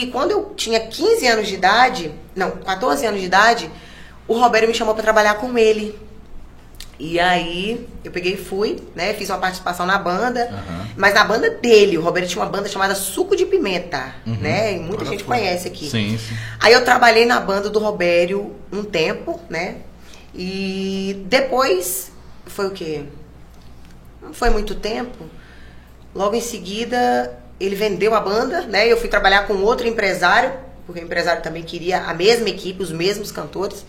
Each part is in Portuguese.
E quando eu tinha 15 anos de idade, não, 14 anos de idade, o Roberto me chamou para trabalhar com ele. E aí eu peguei e fui, né? Fiz uma participação na banda, Aham. mas na banda dele. O Roberto tinha uma banda chamada Suco de Pimenta, Uhum. né? E muita gente conhece aqui. Sim, sim. Aí eu trabalhei na banda do Robério um tempo, né? E depois foi o quê? Não foi muito tempo. Logo em seguida, ele vendeu a banda, né? Eu fui trabalhar com outro empresário, porque o empresário também queria a mesma equipe, os mesmos cantores.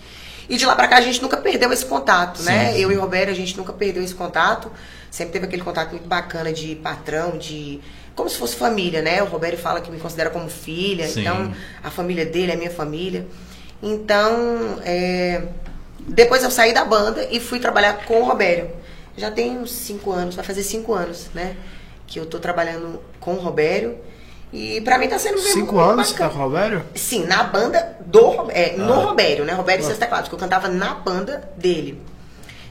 E de lá pra cá a gente nunca perdeu esse contato, Sim, né? sim. Eu e o Roberto, a gente nunca perdeu esse contato. Sempre teve aquele contato muito bacana de patrão, de. Como se fosse família, né? O Roberto fala que me considera como filha, Sim. então a família dele é minha família. Então, é, depois eu saí da banda e fui trabalhar com o Robério. Já tem uns cinco anos, vai fazer cinco anos, né? Que eu tô trabalhando com o Robério. E pra mim tá sendo mesmo Cinco anos, tá bacana. com o Robério? Sim, na banda do é, no Ah. Robério, né? Robério e seus teclados, que eu cantava na banda dele.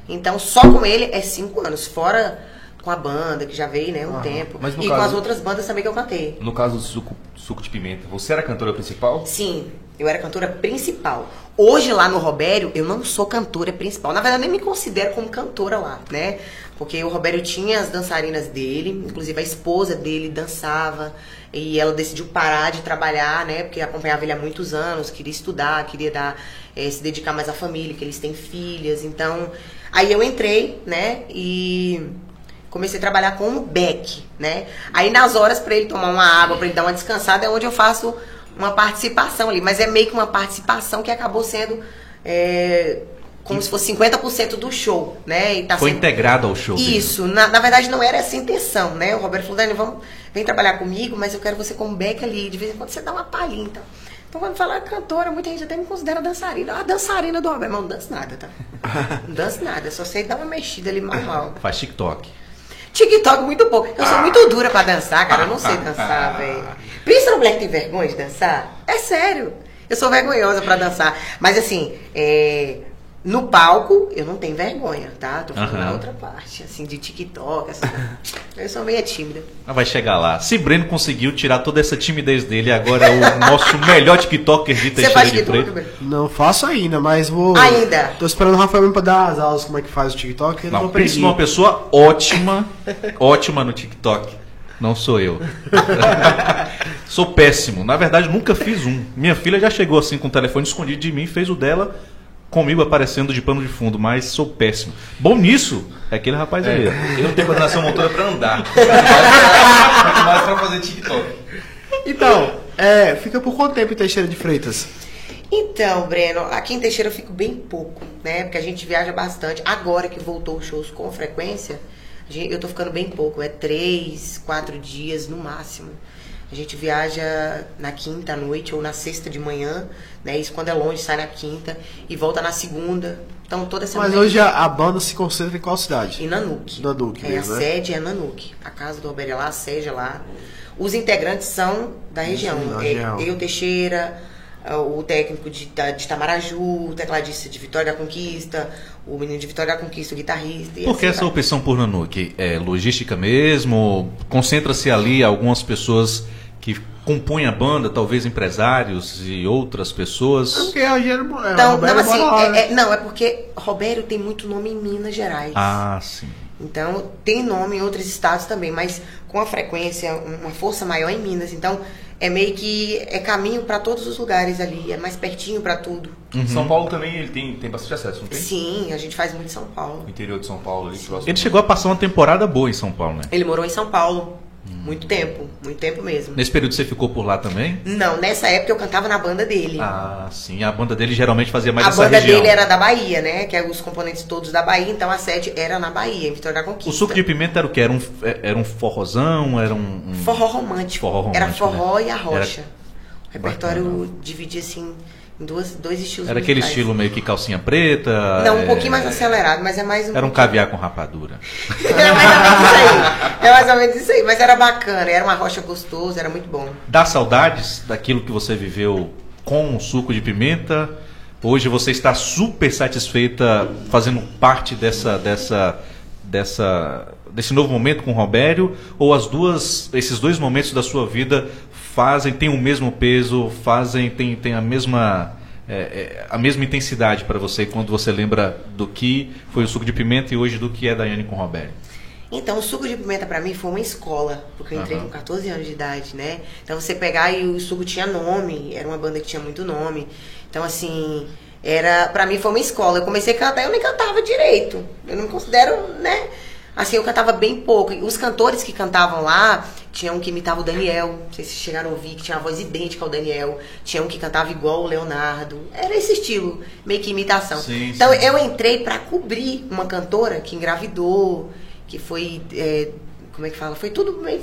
Então, só com ele é cinco anos, fora com a banda, que já veio, né, um Aham. tempo. Mas no e com caso- as outras bandas também que eu cantei. No caso do suco, suco de pimenta, você era a cantora principal? Sim, eu era cantora principal. Hoje lá no Robério, eu não sou cantora principal. Na verdade, eu nem me considero como cantora lá, né? Porque o Robério tinha as dançarinas dele, inclusive a esposa dele dançava. E ela decidiu parar de trabalhar, né? Porque acompanhava ele há muitos anos, queria estudar, queria dar, eh, se dedicar mais à família, que eles têm filhas. Então, aí eu entrei, né? E comecei a trabalhar como Beck, né? Aí nas horas pra ele tomar uma água, pra ele dar uma descansada, é onde eu faço uma participação ali, mas é meio que uma participação que acabou sendo é, como se fosse 50% do show, né? E tá Foi sendo- integrado ao show. Isso, na, na verdade não era essa a intenção, né? O Roberto falou, Dani, vamos, vem trabalhar comigo, mas eu quero você como Beck ali, de vez em quando você dá uma palhinha, então. Então quando fala cantora, muita gente até me considera dançarina. Ah, dançarina do Roberto, mas não danço nada, tá? Não danço nada, só sei dar uma mexida ali mal mal. Faz TikTok. TikTok muito pouco. Eu sou muito dura pra dançar, cara. Eu não sei dançar, velho. Pensa no moleque que tem vergonha de dançar? É sério. Eu sou vergonhosa pra dançar. Mas assim, é, no palco, eu não tenho vergonha, tá? Tô falando Aham. na outra parte, assim, de TikTok, essa Eu sou meio tímida. Mas vai chegar lá. Se Breno conseguiu tirar toda essa timidez dele, agora é o nosso melhor TikToker de Você Teixeira faz de. Bruno? Não faço ainda, mas vou. Ainda? Tô esperando o Rafael mesmo pra dar as aulas como é que faz o TikTok. eu Não, pedir. numa pessoa ótima, ótima no TikTok. Não sou eu. sou péssimo. Na verdade, nunca fiz um. Minha filha já chegou assim com o telefone escondido de mim, fez o dela comigo aparecendo de pano de fundo, mas sou péssimo. Bom nisso é aquele rapaz ali. Eu não tenho coordenação motora pra andar. Mais pra fazer TikTok. Então, é, fica por quanto tempo em Teixeira de Freitas? Então, Breno, aqui em Teixeira eu fico bem pouco, né? Porque a gente viaja bastante. Agora que voltou os shows com frequência, eu tô ficando bem pouco. É três, quatro dias no máximo. A gente viaja na quinta à noite ou na sexta de manhã, né? Isso quando é longe, sai na quinta e volta na segunda. Então toda semana. Mas hoje a, a banda se concentra em qual cidade? Em Nanuque. Nanuque é, mesmo, a né? sede é Nanuque. A casa do Roberto é lá, a sede é lá. Os integrantes são da região. da É, região. eu, Teixeira, é, o técnico de, de Tamaraju, o tecladista de Vitória da Conquista, o menino de Vitória da Conquista, o guitarrista. e Por que assim essa opção por Nanuque? É logística mesmo? Concentra-se ali algumas pessoas que compõem a banda, talvez empresários e outras pessoas. Porque a Gera, é, Então, o Roberto não, assim, lá, é- né? é- não, é porque Robério tem muito nome em Minas Gerais. Ah, sim. Então, tem nome em outros estados também, mas com a frequência, uma força maior em Minas. Então, é meio que é caminho para todos os lugares ali, é mais pertinho para tudo. São Paulo também ele tem, tem bastante acesso, não tem? Sim, a gente faz muito em São Paulo. O interior de São Paulo ali, próximo. Ele chegou a passar uma temporada boa em São Paulo, né? Ele morou em São Paulo muito tempo, muito tempo mesmo. Nesse período você ficou por lá também? Não, nessa época eu cantava na banda dele. Ah, sim. A banda dele geralmente fazia mais a essa banda região. dele era da Bahia, né? Que é os componentes todos da Bahia, então a sede era na Bahia, em Vitória da Conquista. O suco de pimenta era o que? Era um, era um forrozão? Era um. um- Forró romântico. Forró romântico, Era forró né? e a rocha. Era- O repertório Bacana. dividia assim duas, dois estilos Era aquele musicais. estilo meio que calcinha preta? Não, um é, pouquinho mais acelerado, mas é mais um Era um caviar com rapadura. Era mais ou menos isso aí. É mais ou menos isso aí. Mas era bacana, era uma rocha gostosa, era muito bom. Dá saudades daquilo que você viveu com o suco de pimenta? Hoje você está super satisfeita fazendo parte dessa, dessa, dessa, desse novo momento com o Robério? Ou as duas, esses dois momentos da sua vida fazem, têm o mesmo peso, fazem, tem, tem a mesma. é, é, a mesma intensidade para você quando você lembra do que foi o suco de pimenta e hoje do que é Daiane com Roberto? Então, o suco de pimenta pra mim foi uma escola, porque eu entrei Aham. com 14 anos de idade, né? Então, você pegar e o suco tinha nome, era uma banda que tinha muito nome. Então, assim, era para mim foi uma escola. Eu comecei a cantar, eu nem cantava direito. Eu não me considero, né? Assim, eu cantava bem pouco. E Os cantores que cantavam lá, tinha um que imitava o Daniel, não sei se chegaram a ouvir, que tinha uma voz idêntica ao Daniel. Tinha um que cantava igual o Leonardo. Era esse estilo, meio que imitação. Sim, então, sim. eu entrei pra cobrir uma cantora que engravidou, que foi. é, como é que fala? Foi tudo meio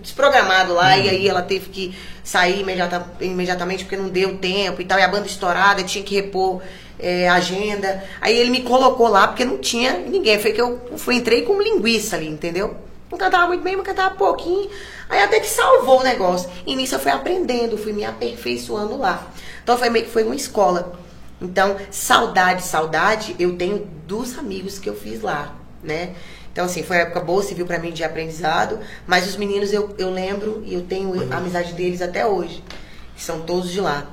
desprogramado lá, e aí ela teve que sair imediata- imediatamente porque não deu tempo e tal, e a banda estourada, tinha que repor é, agenda. Aí ele me colocou lá porque não tinha ninguém. Foi que eu fui, entrei com linguiça ali, entendeu? Não cantava muito bem, mas cantava pouquinho. Aí até que salvou o negócio. E nisso eu fui aprendendo, fui me aperfeiçoando lá. Então foi meio que foi uma escola. Então, saudade, saudade, eu tenho dos amigos que eu fiz lá, né? Então, assim, foi uma época boa, civil pra mim de aprendizado, mas os meninos eu, eu lembro e eu tenho a amizade deles até hoje. São todos de lá.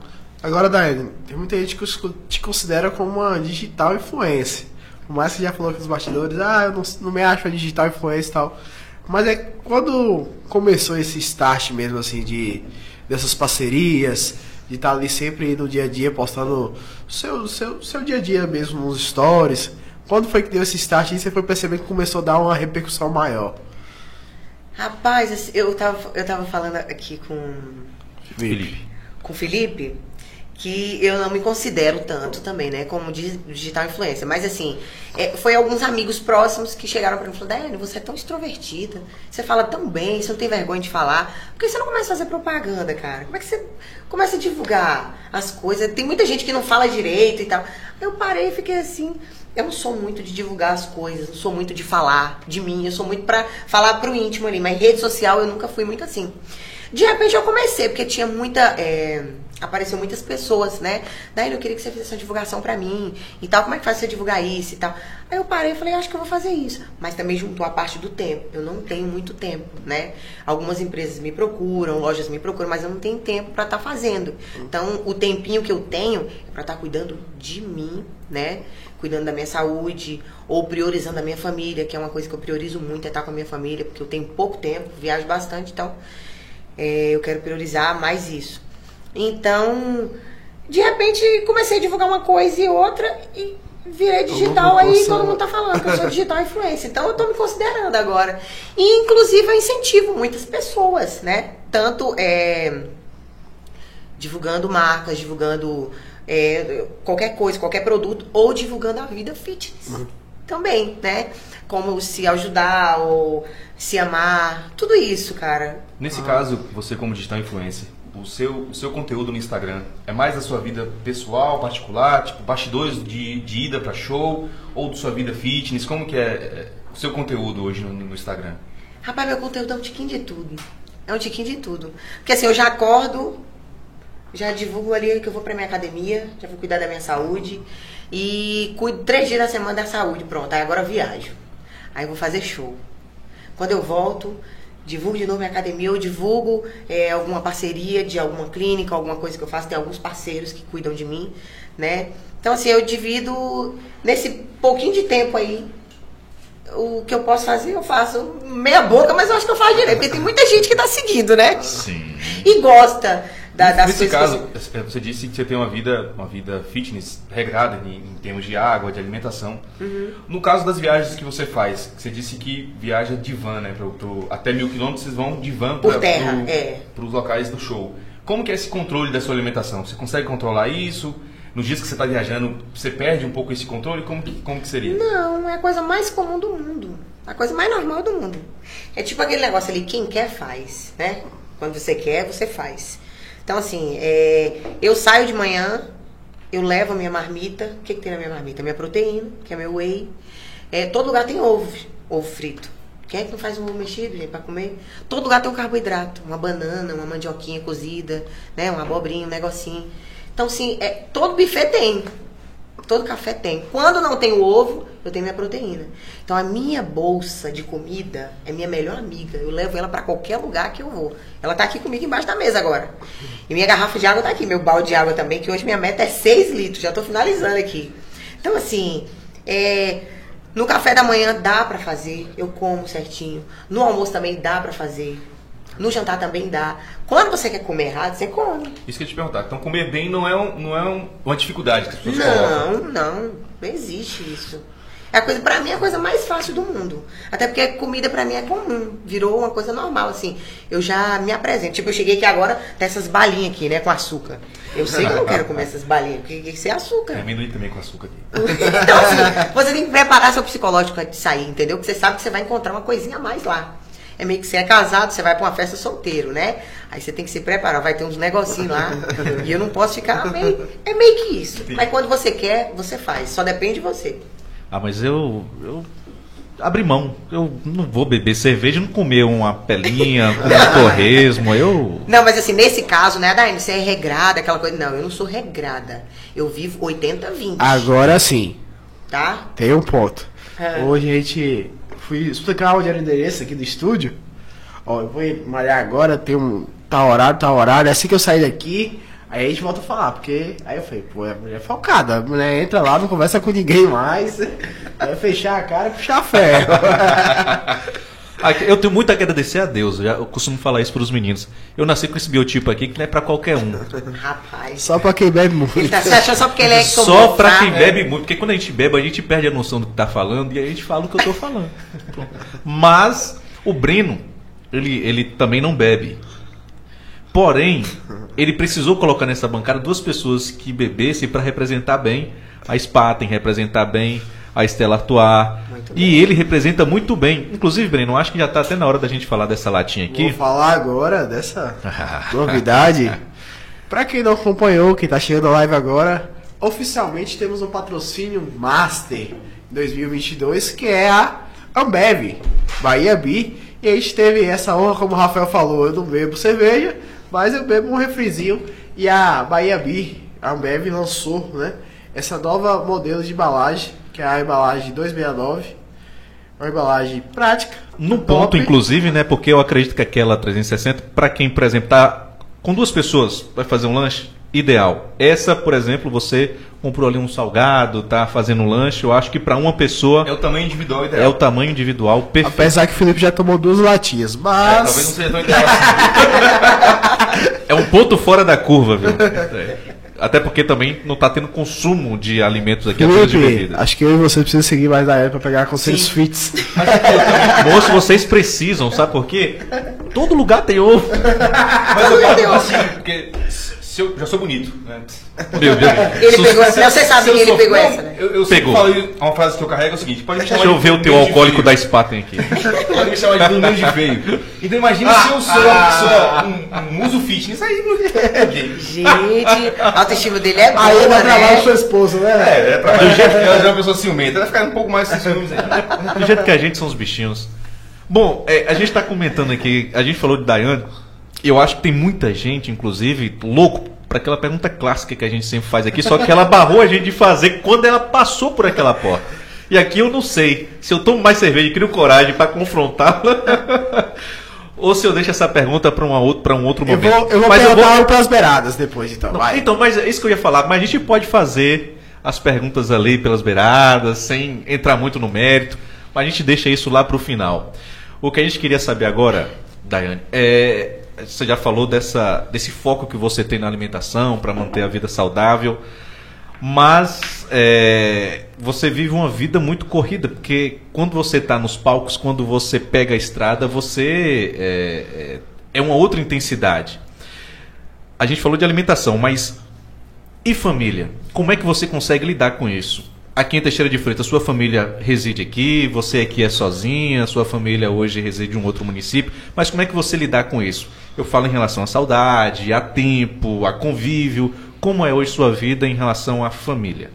Agora, Daiane, tem muita gente que te considera como uma digital influencer. Por mais que você já falou aqui nos bastidores, ah, eu não, não me acho uma digital influencer e tal. Mas é quando começou esse start mesmo, assim, de dessas parcerias, de estar ali sempre no dia a dia postando seu, seu, seu dia a dia mesmo nos stories. Quando foi que deu esse start e você foi percebendo que começou a dar uma repercussão maior? Rapaz, assim, eu tava, eu tava falando aqui com, Felipe. com o Felipe que eu não me considero tanto também, né, como di- digital influencer. Mas assim, é, foi alguns amigos próximos que chegaram pra mim e falaram, Daiane, você é tão extrovertida, você fala tão bem, você não tem vergonha de falar. Por que você não começa a fazer propaganda, cara? Como é que você começa a divulgar as coisas? Tem muita gente que não fala direito e tal. Eu parei e fiquei assim. Eu não sou muito de divulgar as coisas, não sou muito de falar de mim, eu sou muito pra falar pro íntimo ali, mas rede social eu nunca fui muito assim. De repente eu comecei, porque tinha muita. é, apareceu muitas pessoas, né? Daí eu queria que você fizesse essa divulgação pra mim e tal. Como é que faz você divulgar isso e tal? Aí eu parei e falei, acho que eu vou fazer isso. Mas também juntou a parte do tempo. Eu não tenho muito tempo, né? Algumas empresas me procuram, lojas me procuram, mas eu não tenho tempo pra estar fazendo. Então, o tempinho que eu tenho é pra estar cuidando de mim, né? Cuidando da minha saúde, ou priorizando a minha família, que é uma coisa que eu priorizo muito, é estar com a minha família, porque eu tenho pouco tempo, viajo bastante, então é, eu quero priorizar mais isso. Então, de repente, comecei a divulgar uma coisa e outra e virei digital, aí todo mundo tá falando que eu sou digital influencer. Então, eu tô me considerando agora. E, inclusive, eu incentivo muitas pessoas, né? Tanto é, divulgando marcas, divulgando é, qualquer coisa, qualquer produto, ou divulgando a vida fitness. Também, né? Como se ajudar ou se amar, tudo isso, cara. Nesse caso, você como digital influencer, o seu, o seu conteúdo no Instagram é mais da sua vida pessoal, particular, tipo bastidores de, de ida pra show, ou da sua vida fitness? Como que é, é, o seu conteúdo hoje no, no Instagram? Rapaz, meu conteúdo é um tiquinho de tudo. É um tiquinho de tudo. Porque assim, eu já acordo, já divulgo ali que eu vou pra minha academia, já vou cuidar da minha saúde. E cuido três dias da semana da saúde. Pronto, aí agora eu viajo. Aí eu vou fazer show. Quando eu volto, divulgo de novo minha academia, eu divulgo é, alguma parceria de alguma clínica, alguma coisa que eu faço. Tem alguns parceiros que cuidam de mim, né? Então, assim, eu divido nesse pouquinho de tempo aí. O que eu posso fazer, eu faço meia boca, mas eu acho que eu faço direito, porque tem muita gente que tá seguindo, né? Sim. E gosta da, das Nesse coisas. que caso, é, você disse que você tem uma vida, uma vida fitness regrada em, em termos de água, de alimentação. Uhum. No caso das viagens que você faz, você disse que viaja de van, né? Pro, pro- até mil quilômetros vocês vão de van terra, é. para os locais do show. Como que é esse controle da sua alimentação? Você consegue controlar isso? Nos dias que você está viajando, você perde um pouco esse controle? Como que, como que seria? Não, é a coisa mais comum do mundo. A coisa mais normal do mundo. É tipo aquele negócio ali, quem quer faz, né? Quando você quer, você faz. Então, assim, é, eu saio de manhã, eu levo a minha marmita. O que, que tem na minha marmita? Minha proteína, que é meu whey. É, todo lugar tem ovo, ovo frito. Quem é que não faz um ovo mexido, gente, pra comer? Todo lugar tem um carboidrato. Uma banana, uma mandioquinha cozida, né? Uma abobrinha, um negocinho. Então, assim, é, todo buffet tem. Todo café tem. Quando não tem o ovo, eu tenho minha proteína. Então a minha bolsa de comida é minha melhor amiga. Eu levo ela para qualquer lugar que eu vou. Ela tá aqui comigo embaixo da mesa agora. E minha garrafa de água tá aqui, meu balde de água também, que hoje minha meta é 6 litros. Já tô finalizando aqui. Então assim, é, no café da manhã dá para fazer, eu como certinho. No almoço também dá para fazer. No jantar também dá. Quando você quer comer errado, você come. Isso que eu ia te perguntar. Então comer bem não é, um, não é um- uma dificuldade que as pessoas colocam. Não, não, não existe isso. É a coisa, pra mim, é a coisa mais fácil do mundo. Até porque comida pra mim é comum. Virou uma coisa normal, assim. Eu já me apresento. Tipo, eu cheguei aqui agora, tem essas balinhas aqui, né, com açúcar. Eu sei que eu não quero comer essas balinhas, porque que ser açúcar. É amendoim também com açúcar aqui. Então, assim, você tem que preparar seu psicológico antes de sair, entendeu? Porque você sabe que você vai encontrar uma coisinha a mais lá. É meio que você é casado, você vai pra uma festa solteiro, né? Aí você tem que se preparar, vai ter uns negocinhos lá. e eu não posso ficar meio. É meio que isso. Mas quando você quer, você faz. Só depende de você. Ah, mas eu. eu abri mão. Eu não vou beber cerveja e não comer uma pelinha, comer um torresmo. Eu. Não, mas assim, nesse caso, né, Daiane, você é regrada, aquela coisa. Não, eu não sou regrada. Eu vivo 80-20. Agora sim, Tá? tem um ponto. É. Hoje a gente. Fui explicar onde era o endereço aqui do estúdio. Ó, eu vou malhar agora, tem um. Tá horário, tá horário. Assim que eu sair daqui, aí a gente volta a falar. Porque. Aí eu falei, pô, a mulher é focada. A mulher entra lá, não conversa com ninguém mais. Vai fechar a cara e puxar ferro. Eu tenho muito a agradecer a Deus. Eu costumo falar isso para os meninos. Eu nasci com esse biotipo aqui que não é para qualquer um. Rapaz. Só pra quem bebe muito. Ele tá se achando só porque ele é Só pra comum, quem tá? bebe muito, porque quando a gente bebe, a gente perde a noção do que tá falando e a gente fala o que eu tô falando. Mas o Breno, ele, ele também não bebe. Porém, ele precisou colocar nessa bancada duas pessoas que bebessem para representar bem. A Spaten representar bem, a Estela Artois. E ele representa muito bem. Inclusive, Breno, acho que já tá até na hora da gente falar dessa latinha Vou aqui. falar agora dessa novidade. Pra quem não acompanhou, quem tá chegando a live agora, oficialmente temos um patrocínio Master 2022, que é a Ambev, Bahia Bi. E a gente teve essa honra, como o Rafael falou, eu não bebo cerveja, mas eu bebo um refrizinho. E a Bahia Bi, a Ambev lançou, né, essa nova modelo de embalagem, que é a embalagem 269. Uma embalagem prática. No top. ponto, inclusive, né? Porque eu acredito que aquela 360, para quem, por exemplo, tá com duas pessoas, vai fazer um lanche, ideal. Essa, por exemplo, você comprou ali um salgado, tá fazendo um lanche, eu acho que para uma pessoa É o tamanho individual ideal. é o tamanho individual perfeito. Apesar que o Felipe já tomou duas latinhas, É, mas. talvez não seja tão ideal assim. É um ponto fora da curva, viu? É. Até porque também não tá tendo consumo de alimentos aqui, Felipe, bebida. acho que eu e você precisam seguir mais da época pra pegar conselhos Sim. fits. Moço, vocês precisam, sabe por quê? Todo lugar tem ovo. Mas eu falo assim, porque se eu já sou bonito, né? Meu Deus. Ele pegou essa. Não, você sabe que ele sou- pegou não, essa, né? Eu, eu Pegou. falo uma frase que eu carrego é o seguinte: pode me chamar Deixa eu de ver o teu alcoólico da Spaten aqui. Pode me chamar de Bruno de feio. Então imagina se eu sou uma pessoa, um, um muso fitness, aí é. Gente, a autoestima dele é boa, Aí vai trabalhar né? sua esposa, né? É, é pra do jeito que ela já é uma pessoa ciumenta, vai ficar um pouco mais ciúmes aí. Do jeito que a gente são os bichinhos. Bom, é, a gente tá comentando aqui, a gente falou de Daiane. Eu acho que tem muita gente, inclusive, louco para aquela pergunta clássica que a gente sempre faz aqui, só que ela barrou a gente de fazer quando ela passou por aquela porta. E aqui eu não sei se eu tomo mais cerveja e crio coragem para confrontá-la. Ou se eu deixo essa pergunta para um outro, um outro Eu momento. vou, eu vou Mas perguntar algo pras beiradas depois, então. não, então, mas é isso que eu ia falar. Mas a gente pode fazer as perguntas ali pelas beiradas, sem entrar muito no mérito. Mas a gente deixa isso lá pro final. O que a gente queria saber agora, Daiane, é. Você já falou dessa, desse foco que você tem na alimentação para manter a vida saudável. Mas é, você vive uma vida muito corrida, porque quando você está nos palcos, quando você pega a estrada, você é, é, é uma outra intensidade. A gente falou de alimentação, mas e família? Como é que você consegue lidar com isso? Aqui em Teixeira de Freitas, sua família reside aqui, você aqui é sozinha, sua família hoje reside em um outro município, mas como é que você lidar com isso? Eu falo em relação à saudade, a tempo, a convívio, como é hoje sua vida em relação à família?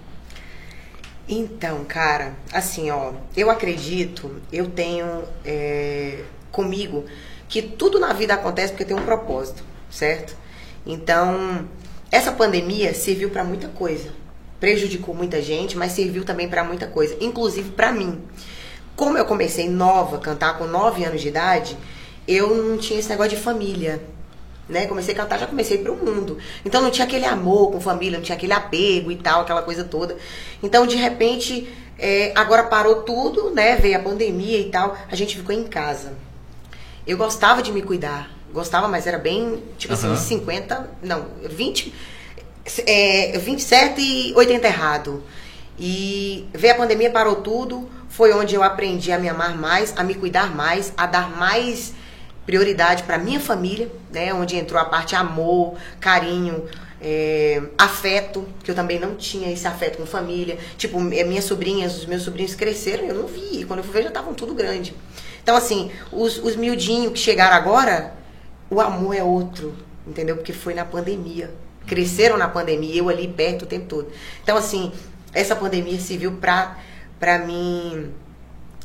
Então, cara, assim, ó, eu acredito, eu tenho é, comigo que tudo na vida acontece porque tem um propósito, certo? Então, essa pandemia serviu para muita coisa, prejudicou muita gente, mas serviu também para muita coisa, inclusive para mim. Como eu comecei nova, cantar com 9 anos de idade, eu não tinha esse negócio de família. Né? Comecei a cantar, já comecei pro mundo. Então não tinha aquele amor com família, não tinha aquele apego e tal, aquela coisa toda. Então, de repente, é, agora parou tudo, né? Veio a pandemia e tal, a gente ficou em casa. Eu gostava de me cuidar. Gostava, mas era bem, tipo Aham. assim, 50, não, 20, é, 27 e 80 errado. E veio a pandemia, parou tudo. Foi onde eu aprendi a me amar mais, a me cuidar mais, a dar mais prioridade para minha família, né? Onde entrou a parte amor, carinho, é, afeto, que eu também não tinha esse afeto com família. Tipo, eh, minhas sobrinhas, os meus sobrinhos cresceram, eu não vi. Quando eu fui ver, já estavam tudo grande. Então, assim, os, os miudinhos que chegaram agora, o amor é outro, entendeu? Porque foi na pandemia. Cresceram na pandemia, eu ali perto o tempo todo. Então, assim, essa pandemia serviu pra, pra mim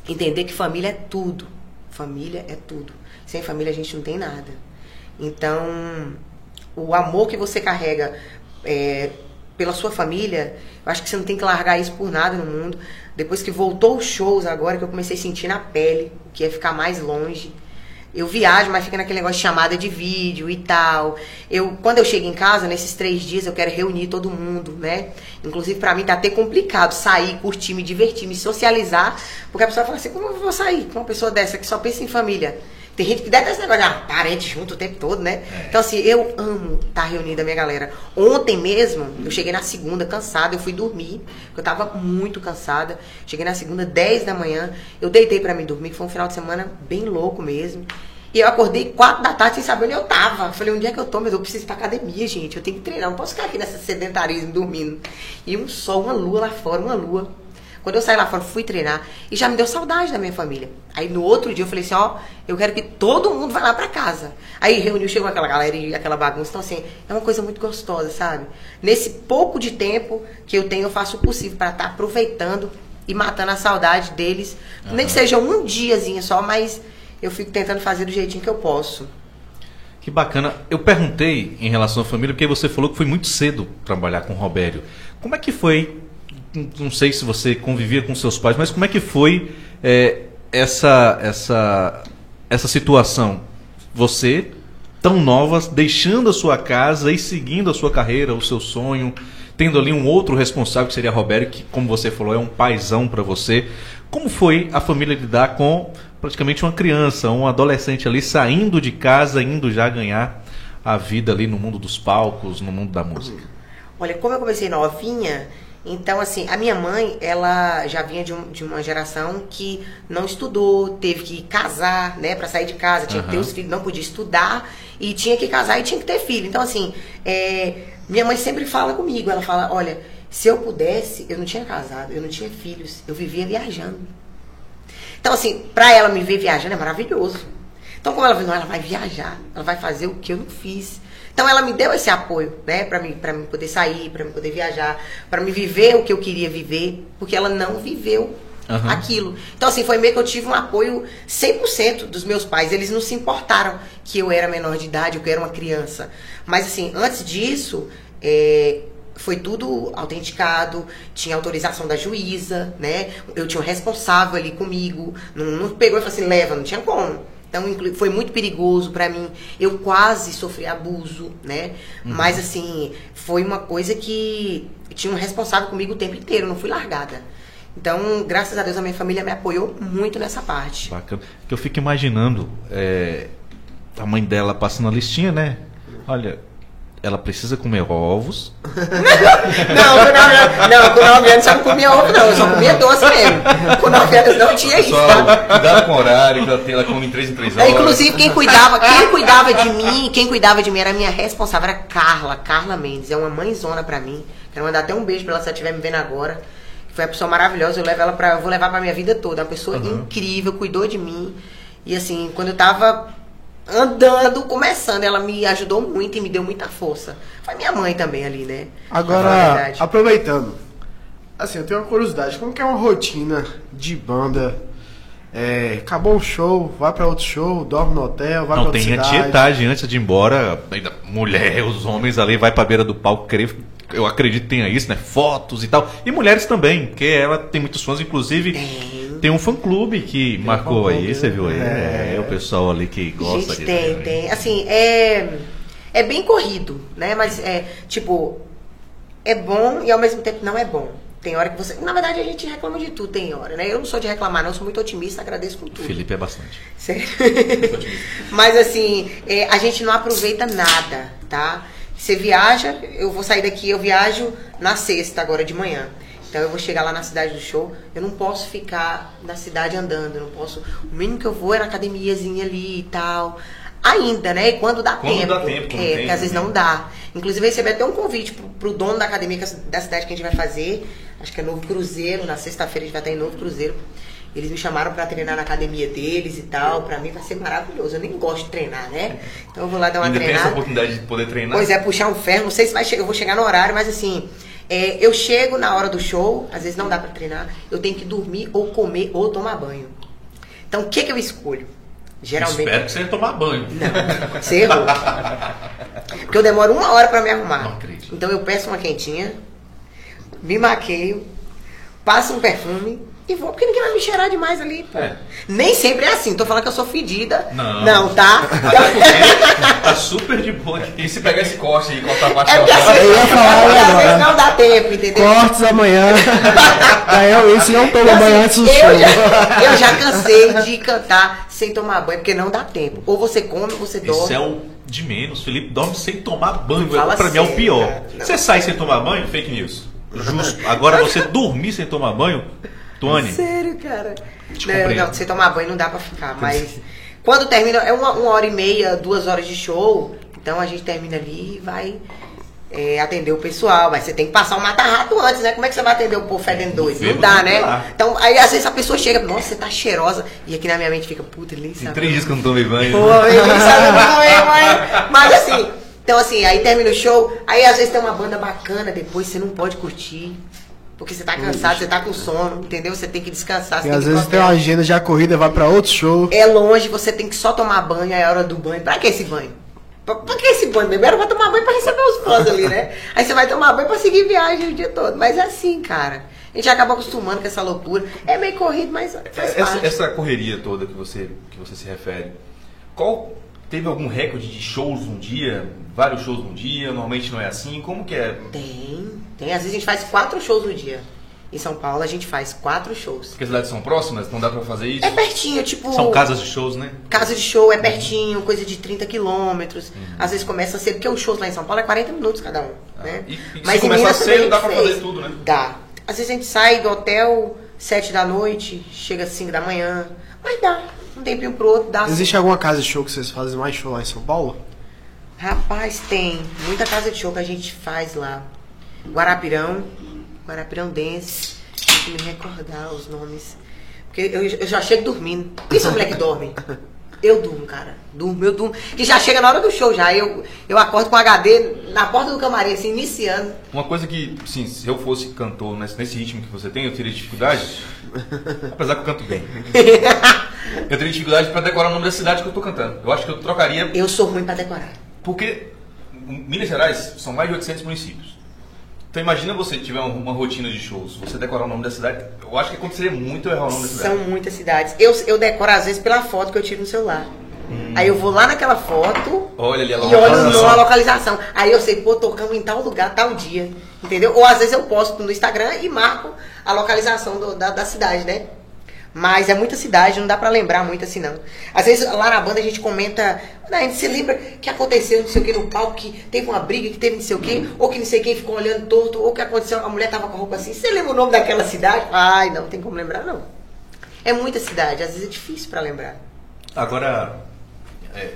entender que família é tudo. Família é tudo. Sem família a gente não tem nada. Então, o amor que você carrega é, pela sua família, eu acho que você não tem que largar isso por nada no mundo. Depois que voltou os shows agora, que eu comecei a sentir na pele, que é ficar mais longe. Eu viajo, mas fica naquele negócio de chamada de vídeo e tal. Eu, quando eu chego em casa, nesses três dias, eu quero reunir todo mundo, né? Inclusive, pra mim, tá até complicado sair, curtir, me divertir, me socializar. Porque a pessoa fala assim, como eu vou sair com uma pessoa dessa que só pensa em família? Tem gente que deve esse negócio de ah, parente junto o tempo todo, né? Então, assim, eu amo estar reunida a minha galera. Ontem mesmo, eu cheguei na segunda cansada, eu fui dormir, porque eu tava muito cansada. Cheguei na segunda, 10 da manhã, eu deitei pra mim dormir, que foi um final de semana bem louco mesmo. E eu acordei 4 da tarde sem saber onde eu tava. Falei, onde é que eu tô? Mas eu preciso ir pra academia, gente. Eu tenho que treinar, não posso ficar aqui nessa sedentarismo dormindo. E um sol, uma lua lá fora, uma lua. Quando eu saí lá fora, fui treinar e já me deu saudade da minha família. Aí no outro dia eu falei assim, ó, eu quero que todo mundo vá lá pra casa. Aí reuniu, chegou aquela galera e aquela bagunça. Então assim, é uma coisa muito gostosa, sabe? Nesse pouco de tempo que eu tenho, eu faço o possível para estar aproveitando e matando a saudade deles. Nem que seja um diazinho só, mas eu fico tentando fazer do jeitinho que eu posso. Que bacana. Eu perguntei em relação à família, porque você falou que foi muito cedo trabalhar com o Robério. Como é que foi? Não- sei se você convivia com seus pais, mas como é que foi é, essa, essa, essa situação? Você, tão nova, deixando a sua casa e seguindo a sua carreira, o seu sonho, tendo ali um outro responsável que seria Robério, que, como você falou, é um paizão para você. Como foi a família lidar com praticamente uma criança, um adolescente ali saindo de casa, indo já ganhar a vida ali no mundo dos palcos, no mundo da música? Olha, como eu comecei novinha, então assim, a minha mãe, ela já vinha de, um- de uma geração que não estudou, teve que casar, né, para sair de casa, tinha que ter os filhos, não podia estudar e tinha que casar e tinha que ter filho. Então assim, é, minha mãe sempre fala comigo, ela fala, olha, se eu pudesse, eu não tinha casado, eu não tinha filhos, eu vivia viajando. Então, assim, pra ela me ver viajando é maravilhoso. Então, como ela não, ela vai viajar, ela vai fazer o que eu não fiz. Então, ela me deu esse apoio, né, pra mim, pra mim poder sair, pra mim poder viajar, pra me viver o que eu queria viver, porque ela não viveu Aham. aquilo. Então, assim, foi meio que eu tive um apoio 100% dos meus pais. Eles não se importaram que eu era menor de idade, que eu era uma criança. Mas, assim, antes disso, é, foi tudo autenticado, tinha autorização da juíza, né? Eu tinha um responsável ali comigo, não, não pegou e falou assim, leva, não tinha como. Então foi muito perigoso pra mim. Eu quase sofri abuso, né? Mas assim, foi uma coisa que tinha um responsável comigo o tempo inteiro, não fui largada. Então, graças a Deus, a minha família me apoiou muito nessa parte. Bacana. Que eu fico imaginando é, a mãe dela passando a listinha, né? Olha, ela precisa comer ovos. Não, com nove anos, não, com nove anos eu não comia ovo, não, eu só comia doce mesmo. Com nove anos não tinha isso. Cuidado com o horário, ela, come em 3 em 3 É, horas. inclusive, quem cuidava, quem cuidava de mim, quem cuidava de mim era a minha responsável, era Carla, Carla Mendes. É uma mãezona pra mim. Quero mandar até um beijo pra ela se ela estiver me vendo agora. Foi uma pessoa maravilhosa, eu levo ela pra, vou levar pra minha vida toda. Uma pessoa incrível, cuidou de mim. E assim, quando eu tava andando, começando, ela me ajudou muito e me deu muita força. Foi minha mãe também ali, né? Agora, verdade. aproveitando, assim, eu tenho uma curiosidade, como que é uma rotina de banda? É, acabou o show, vai pra outro show, dorme no hotel, vai Não pra outra tem a cidade. tietagem antes de ir embora. Ainda, mulher, os homens ali vai pra beira do palco querer eu acredito que tenha isso, né? Fotos e tal. E mulheres também, porque ela tem muitos fãs, inclusive tem um fã clube que marcou fã aí, você viu aí? né? É, o pessoal ali que gosta Gente, de tem, tem. Assim, é. É bem corrido, né? Mas é, tipo, é bom e ao mesmo tempo não é bom. Tem hora que você. Na verdade, a gente reclama de tudo, tem hora, né? Eu não sou de reclamar, não, eu sou muito otimista, agradeço com tudo. Felipe é bastante. Sério. Mas assim, é, a gente não aproveita nada, tá? Você viaja, eu vou sair daqui, eu viajo na sexta agora de manhã. Então eu vou chegar lá na cidade do show, eu não posso ficar na cidade andando, eu não posso. O mínimo que eu vou é na academiazinha ali e tal. Ainda, né? E quando dá Quando tempo. dá tempo, é, porque às vezes também. não dá. Inclusive, eu recebi até um convite pro, pro dono da academia é da cidade que a gente vai fazer. Acho que é Novo Cruzeiro. Na sexta-feira a gente vai estar em Novo Cruzeiro. Eles me chamaram pra treinar na academia deles e tal. Pra mim vai ser maravilhoso. Eu nem gosto de treinar, né? Então eu vou lá dar uma Ainda tem essa treinada. oportunidade de poder treinar? Pois é, puxar um ferro. Não sei se vai chegar, eu vou chegar no horário, mas assim, é, eu chego na hora do show, às vezes não dá pra treinar, eu tenho que dormir ou comer ou tomar banho. Então o que que eu escolho? Geralmente. Espero que você tomar banho. Não, você errou. Porque eu demoro uma hora pra me arrumar. Não acredito. Então eu peço uma quentinha, me maqueio, passo um perfume e vou, porque ninguém vai me cheirar demais ali, pô. É. Nem sempre é assim, tô falando que eu sou fedida. Não. Não, tá? Tá super de boa aqui. E se pegar esse corte e cortar a parte É da porque vezes, Eu ia falar porque às vezes não dá tempo, entendeu? Cortes amanhã. Gael, esse não toma Então, banho assim, antes do eu, show. já, eu já cansei de cantar sem tomar banho, porque não dá tempo. Ou você come ou você Isso dorme. é o de menos. Felipe dorme sem tomar banho. Fala pra mim é o sério, pior. cara. Não. Você sai sem tomar banho? Fake news. Justo. Agora você dormir sem tomar banho, Tuane. Sério, cara. Não, não, você tomar banho não dá pra ficar, mas quando termina, é uma, uma hora e meia, duas horas de show, então a gente termina ali e vai é, atender o pessoal, mas você tem que passar o mata-rato antes, né? Como é que você vai atender o povo fedendo dois? Não dá, tem que né? lá. Então, aí às vezes a pessoa chega, nossa, você tá cheirosa, e aqui na minha mente fica, puta, ele nem Tem sabe. três dias que eu não tomei banho. Pô, eu nem sabia também, mãe. Mas assim, então assim, aí termina o show, aí às vezes tem uma banda bacana, depois você não pode curtir. Porque você tá cansado, você tá com sono, entendeu? Você tem que descansar. Você E tem às vezes tem uma agenda já corrida, vai pra outro show. É longe, você tem que só tomar banho, aí é a hora do banho. Pra que esse banho? Pra, pra que esse banho? Primeiro vai tomar banho pra receber os fãs ali, né? Aí você vai tomar banho pra seguir viagem o dia todo. Mas é assim, cara. A gente acaba acostumando com essa loucura. É meio corrido, mas faz Essa, parte. essa correria toda que você, que você se refere, qual teve algum recorde de shows num dia? Vários shows num dia? Normalmente não é assim? Como que é? Tem, tem. Às vezes a gente faz quatro shows no dia. Em São Paulo a gente faz quatro shows. Porque as cidades são próximas, não dá pra fazer isso? É pertinho, tipo. São casas de shows, né? Casa de show é pertinho, coisa de 30 quilômetros. Às vezes começa cedo, porque os shows lá em São Paulo é 40 minutos cada um. né? e- e se Mas em começar cedo, dá pra fez. fazer tudo, né? Dá. Às vezes a gente sai do hotel 7 da noite, chega às 5 da manhã. Mas dá. Um tempinho pro outro, dá. Existe alguma casa de show que vocês fazem mais show lá em São Paulo? Rapaz, tem. Muita casa de show que a gente faz lá. Guarapirão, Guarapirão Dance. Tem que me recordar os nomes. Porque eu, eu já chego dormindo. Isso é moleque que dorme. Eu durmo, cara. Durmo, eu durmo. E já chega na hora do show já. Eu, eu acordo com o HD na porta do camarim, assim, iniciando. Uma coisa que, sim, se eu fosse cantor nesse, nesse ritmo que você tem, eu teria dificuldade. apesar que eu canto bem. Eu teria dificuldade pra decorar o nome da cidade que eu tô cantando. Eu acho que eu trocaria. Eu sou ruim pra decorar. Porque Minas Gerais são mais de 800 municípios. Então imagina você tiver uma, rotina de shows, você decorar o nome da cidade. Eu acho que aconteceria muito eu errar o nome da cidade. São muitas cidades. Eu, eu decoro, às vezes, pela foto que eu tiro no celular. Aí eu vou lá naquela foto Olha ali a e olho a localização. Aí eu sei, pô, tocamos em tal lugar, tal dia. Entendeu? Ou às vezes eu posto no Instagram e marco a localização do- da, da cidade, né? Mas é muita cidade, não dá pra lembrar muito assim, não. Às vezes lá na banda a gente comenta, "Né, a gente se lembra que aconteceu não sei o que no palco, que teve uma briga, que teve não sei o que, ou que não sei quem ficou olhando torto, ou que aconteceu, a mulher tava com a roupa assim. Você lembra o nome daquela cidade? Ai, não tem como lembrar, não. É muita cidade, às vezes é difícil pra lembrar. Agora, é,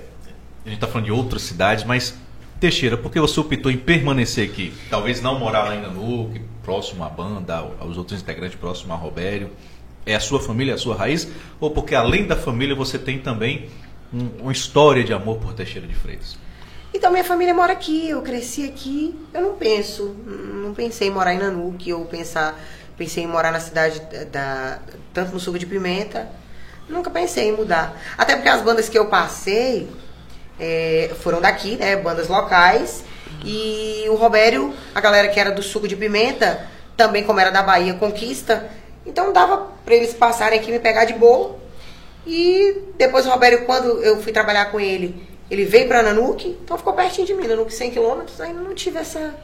a gente tá falando de outras cidades, mas Teixeira, por que você optou em permanecer aqui? Talvez não morar lá em Nanuque, próximo à banda, ao- aos outros integrantes, próximo a Robério. É a sua família, a sua raiz? Ou porque além da família você tem também um- uma história de amor por Teixeira de Freitas? Então minha família mora aqui, eu cresci aqui. Eu não penso, não pensei em morar em Nanuque ou pensar, pensei em morar na cidade da, tanto no Suco de Pimenta. Nunca pensei em mudar. Até porque as bandas que eu passei é, foram daqui, né? Bandas locais. E o Robério, a galera que era do suco de pimenta, também como era da Bahia Conquista, então dava pra eles passarem aqui e me pegar de boa. E depois o Robério, quando eu fui trabalhar com ele, ele veio pra Nanuque, então ficou pertinho de mim, Nanuque 100 quilômetros, ainda não tive essa,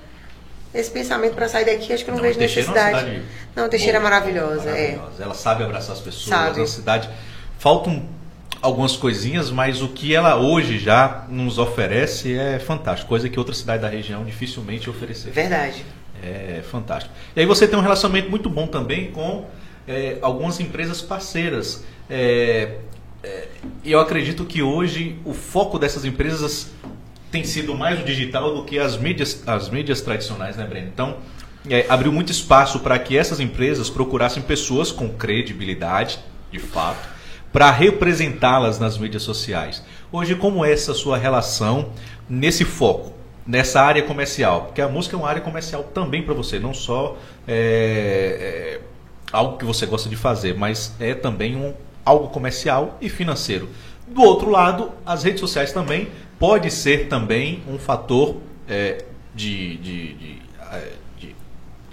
esse pensamento pra sair daqui, acho que não, Não, vejo é necessidade. cidade não, Teixeira boa, é maravilhosa, é. maravilhosa. Ela sabe abraçar as pessoas, Sabe. a cidade. Faltam algumas coisinhas, mas o que ela hoje já nos oferece é fantástico, coisa que outra cidade da região dificilmente oferecer. Verdade. É fantástico. E aí você tem um relacionamento muito bom também com é, algumas empresas parceiras. É, é, eu acredito que hoje o foco dessas empresas tem sido mais o digital do que as mídias, as mídias tradicionais, né, Breno? Então, é, abriu muito espaço para que essas empresas procurassem pessoas com credibilidade, de fato, para representá-las nas mídias sociais. Hoje, como é essa sua relação nesse foco, nessa área comercial? Porque a música é uma área comercial também para você, não só é, é, algo que você gosta de fazer, mas é também um, algo comercial e financeiro. Do outro lado, as redes sociais também pode ser também um fator é, de, de, de, é, de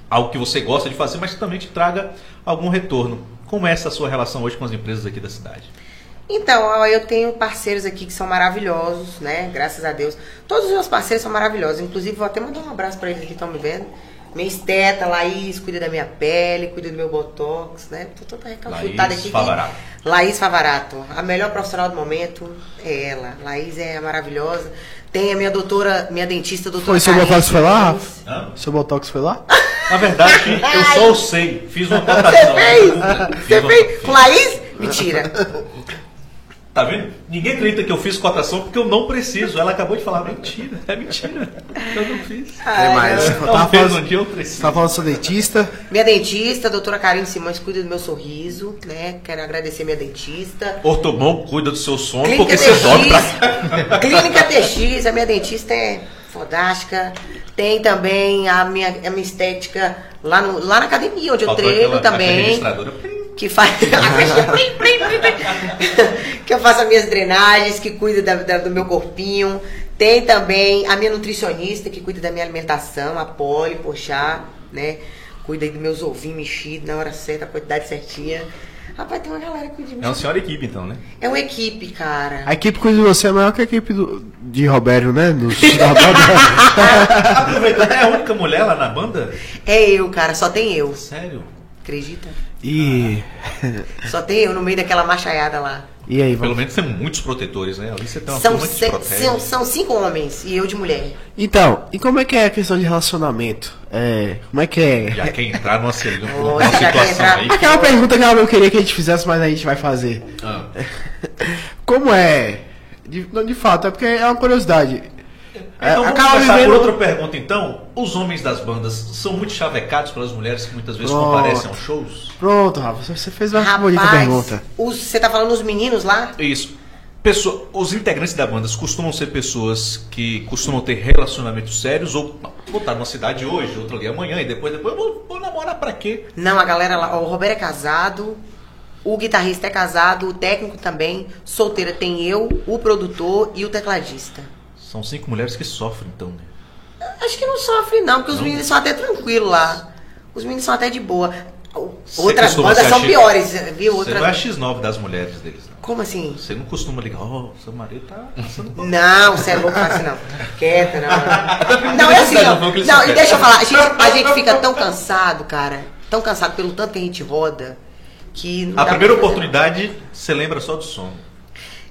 algo que você gosta de fazer, mas que também te traga algum retorno. Como é essa sua relação hoje com as empresas aqui da cidade? Então, eu tenho parceiros aqui que são maravilhosos, né? Graças a Deus. Todos os meus parceiros são maravilhosos. Inclusive, vou até mandar um abraço pra eles que estão me vendo. Minha esteta, Laís, cuida da minha pele, cuida do meu botox, né? Tô toda recalchutada Laís aqui. Favarato. Laís Favarato. A melhor profissional do momento é ela. Laís é maravilhosa. Tem a minha doutora, minha dentista, doutora Foi seu Botox foi lá? Hã? Seu Botox foi lá? Na verdade, eu só o sei. Fiz uma cotação. Você fez? Você fez? Com Laís? Mentira. Tá vendo? Ninguém acredita que eu fiz cotação porque eu não preciso. Ela acabou de falar, mentira, é mentira. Eu não fiz. É mais. Ai, Eu tava um falando, dia, eu preciso. tava falando do seu dentista. Minha dentista, a doutora Karine Simões, cuida do meu sorriso, né? Quero agradecer minha dentista. Ortobon cuida do seu sono Clínica porque você dorme pra... TX, Clínica TX, a minha dentista é fodástica. Tem também a minha, a minha estética lá, no, lá na academia, onde eu Faltou treino aquela caixa também. registradora. Que faz. que eu faço as minhas drenagens, que cuida da- da- do meu corpinho. Tem também a minha nutricionista, que cuida da minha alimentação, a Poli, Pochá, né? Cuida aí dos meus ovinhos mexidos na hora certa, a quantidade certinha. Rapaz, tem uma galera que cuida de mim. É uma senhora equipe, então, né? É uma equipe, cara. A equipe que cuida de você é maior que a equipe do, de Roberto, né? Do, da banda. Aproveitando, é a única mulher lá na banda? É eu, cara, só tem eu. Sério? Acredita? E. Só tem eu no meio daquela machaiada lá. E aí, Pelo vamos. menos tem muitos protetores, né? Ali você tem uma São, se- são, são cinco homens e eu de mulher. Então, e como é que é a questão de relacionamento? É. Como é que é? Já quer entrar numa, numa Olha, já quer situação entrar- aí. Aquela pergunta que não queria que a gente fizesse, mas a gente vai fazer. Ah. Como é? De, não, de fato, é porque é uma curiosidade. É, Então vamos acaba vivendo- por outra pergunta então. Os homens das bandas são muito chavecados pelas mulheres que muitas vezes Pronto. comparecem aos shows? Pronto, Rafa, você fez uma bonita Rapaz, pergunta. os- você tá falando os meninos lá? Isso. Pessoa, os integrantes da banda costumam ser pessoas que costumam ter relacionamentos sérios ou vou estar numa cidade hoje, outra ali amanhã e depois depois eu vou, vou namorar pra quê? Não, a galera lá. O Roberto é casado, o guitarrista é casado, o técnico também. Solteira tem eu, o produtor e o tecladista. São cinco mulheres que sofrem então, né? Acho que não sofre, não, porque os Não? meninos são até tranquilos lá. Os meninos são até de boa. Você Outras bandas são piores, viu? Você Outras... não é a X9 das mulheres deles, não. Como assim? Você não costuma ligar, ó, seu marido tá passando por Não, você é louco, faz assim não. Quieta, não. Não, é assim, Não, ó. Não, disse. e deixa eu falar, a gente, a gente fica tão cansado, cara. Tão cansado pelo tanto que a gente roda, que não A primeira oportunidade, você lembra só do sono.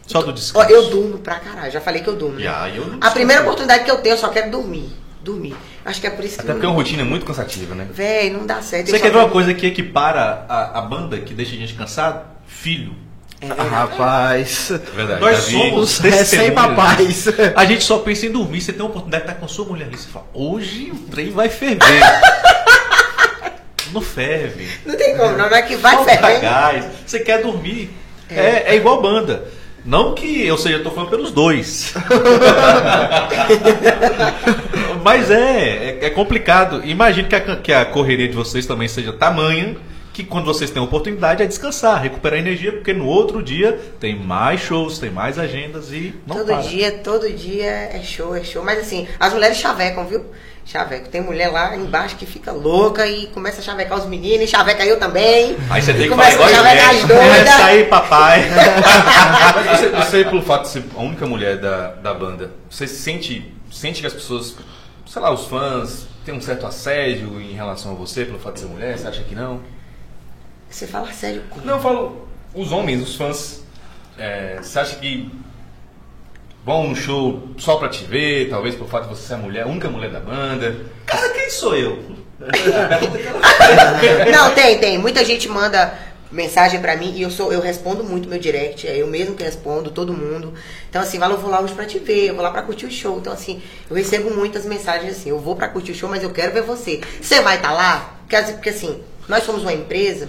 Só do descanso. eu durmo pra caralho, já falei que eu durmo. né? Já, eu a primeira oportunidade que eu tenho, eu só quero dormir. Dormir. Acho que é por isso que. Até porque é uma rotina muito cansativa, né? Véi, não dá certo. Você quer ver uma coisa que equipara a, a banda que deixa a gente cansado? Filho. É Ah. Rapaz. É verdade. Nós somos Os recém-papais. A gente só pensa em dormir. Você tem a oportunidade de estar com a sua mulher ali. Você fala, hoje o trem vai ferver. não ferve. Não tem como, não, é que vai Falta ferver. gás. Você quer dormir. É, é igual banda. Não que eu seja, eu tô falando pelos dois. Mas é, é, é complicado. Imagine que a, que a correria de vocês também seja tamanha que quando vocês têm a oportunidade é descansar, recuperar energia, porque no outro dia tem mais shows, tem mais agendas e não todo para. dia, todo dia é show, é show. Mas assim, as mulheres chavecam, viu? Chaveco. Tem mulher lá embaixo que fica louca e começa a chavecar os meninos, e chaveca eu também. Aí você tem que falar começa igual a chavecar as doidas. Essa aí, papai. Mas você, você, pelo fato de ser a única mulher da, da banda, você sente, sente que as pessoas, sei lá, os fãs, tem um certo assédio em relação a você pelo fato de ser mulher? Você acha que não? Você fala sério como? Não, eu falo os homens, os fãs. é, você acha que vão no show só pra te ver, talvez pelo fato de você ser a mulher, a única mulher da banda? Cara, quem sou eu? Não, tem, tem. Muita gente manda mensagem pra mim e eu sou eu respondo muito meu direct, é eu mesmo que respondo, todo mundo. Então assim, fala, eu vou lá hoje pra te ver, eu vou lá pra curtir o show. Então assim, eu recebo muitas mensagens assim, eu vou pra curtir o show, mas eu quero ver você. Você vai estar lá? Porque, assim- porque assim, nós somos uma empresa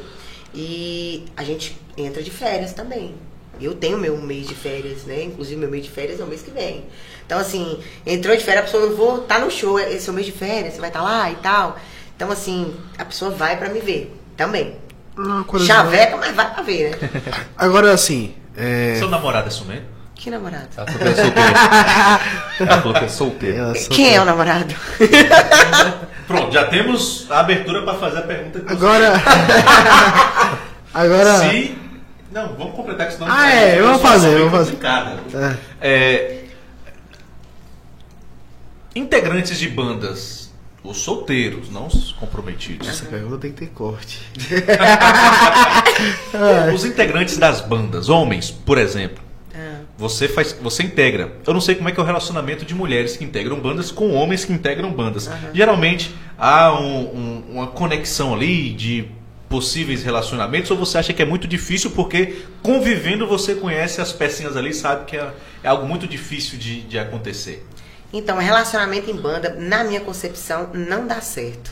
e a gente entra de férias também. Eu tenho meu mês de férias, né? Inclusive meu mês de férias é o mês que vem. Então assim, entrou de férias, a pessoa, eu vou estar no show, esse é o mês de férias, você vai estar lá e tal. Então assim, a pessoa vai pra me ver também. Curiosidade. Chaveca, mas vai pra ver, né? Agora assim, é, Seu namorado é ciumento? Que namorado? Ela falou que é solteira. Ela falou que é solteira. Quem é o namorado? Pronto, já temos a abertura para fazer a pergunta que você Agora. Agora. Se. Não, vamos completar que senão Ah, é, eu vou fazer, eu vou fazer. É. É, integrantes de bandas, os solteiros, não os comprometidos. Essa pergunta tem que ter corte. Os integrantes das bandas, homens, por exemplo. Ah, Você faz, você integra. Eu não sei como é que é o relacionamento de mulheres que integram bandas com homens que integram bandas. Geralmente há um- um- uma conexão ali de possíveis relacionamentos ou você acha que é muito difícil porque convivendo você conhece as pecinhas ali, sabe que é, é algo muito difícil de, de acontecer. Então, relacionamento em banda, na minha concepção, não dá certo.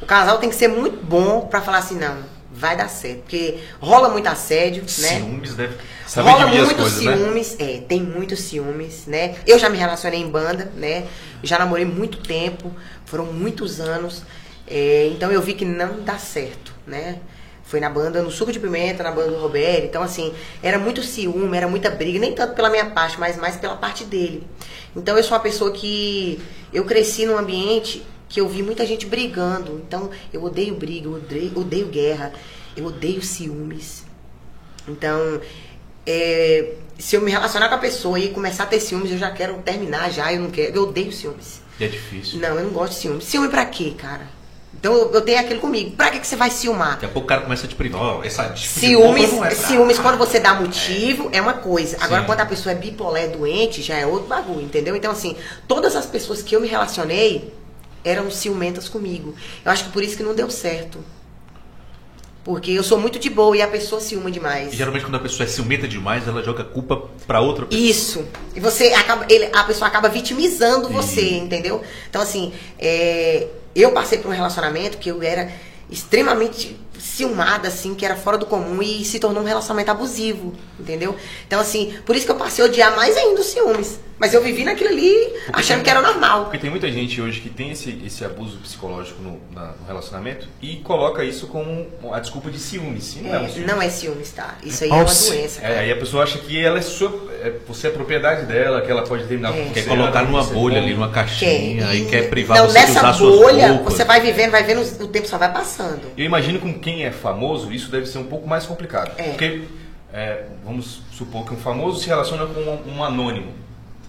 O casal tem que ser muito bom pra falar assim, não, vai dar certo. Porque rola muito assédio, né? Ciúmes deve. Saber Rola dividir as muitos coisas, né? ciúmes, é, tem muitos ciúmes, né? Eu já me relacionei em banda, né? Já namorei muito tempo, foram muitos anos. É, então eu vi que não dá certo, né? Foi na banda, no Suco de Pimenta, na banda do Roberto. Então, assim, era muito ciúme, era muita briga, nem tanto pela minha parte, mas mais pela parte dele. Então, eu sou uma pessoa que. Eu cresci num ambiente que eu vi muita gente brigando. Então, eu odeio briga, eu odeio, odeio guerra, eu odeio ciúmes. Então, é, se eu me relacionar com a pessoa e começar a ter ciúmes, eu já quero terminar já, eu não quero, eu odeio ciúmes. É difícil. Não, eu não gosto de ciúmes. Ciúme pra quê, cara? Então eu, eu tenho aquilo comigo. Pra que, que você vai ciumar? Daqui a pouco o cara começa a te privar. Ó, essa Ciúmes, é pra- ciúmes quando você dá motivo é uma coisa. Agora, Sim. quando a pessoa é bipolar, é doente, já é outro bagulho, entendeu? Então, assim, todas as pessoas que eu me relacionei eram ciumentas comigo. Eu acho que por isso que não deu certo. Porque eu sou muito de boa e a pessoa ciúma demais. E geralmente quando a pessoa é ciumenta demais, ela joga a culpa pra outra pessoa. Isso. E você acaba, ele, a pessoa acaba vitimizando você, Isso. entendeu? Então, assim, é, eu passei por um relacionamento que eu era extremamente ciumada, assim, que era fora do comum e se tornou um relacionamento abusivo, entendeu? Então, assim, por isso que eu passei a odiar mais ainda os ciúmes. Mas eu vivi naquilo ali achando que era normal. Porque tem muita gente hoje que tem esse, esse abuso psicológico no, na- no relacionamento e coloca isso como a desculpa de ciúmes. Não é, um É, ciúme. não é ciúmes, tá? Isso aí é uma doença. É, aí a pessoa acha que ela é sua, é, você é propriedade dela, que ela pode terminar com É. Quer colocar numa bolha ali, numa Quer. caixinha, e quer privar Não, você de nessa usar suas bolha, roupas. você vai vivendo, vai vendo, o tempo só vai passando. Eu imagino com quem é famoso, isso deve ser um pouco mais complicado. É. Porque, é, vamos supor que um famoso se relaciona com um, um anônimo.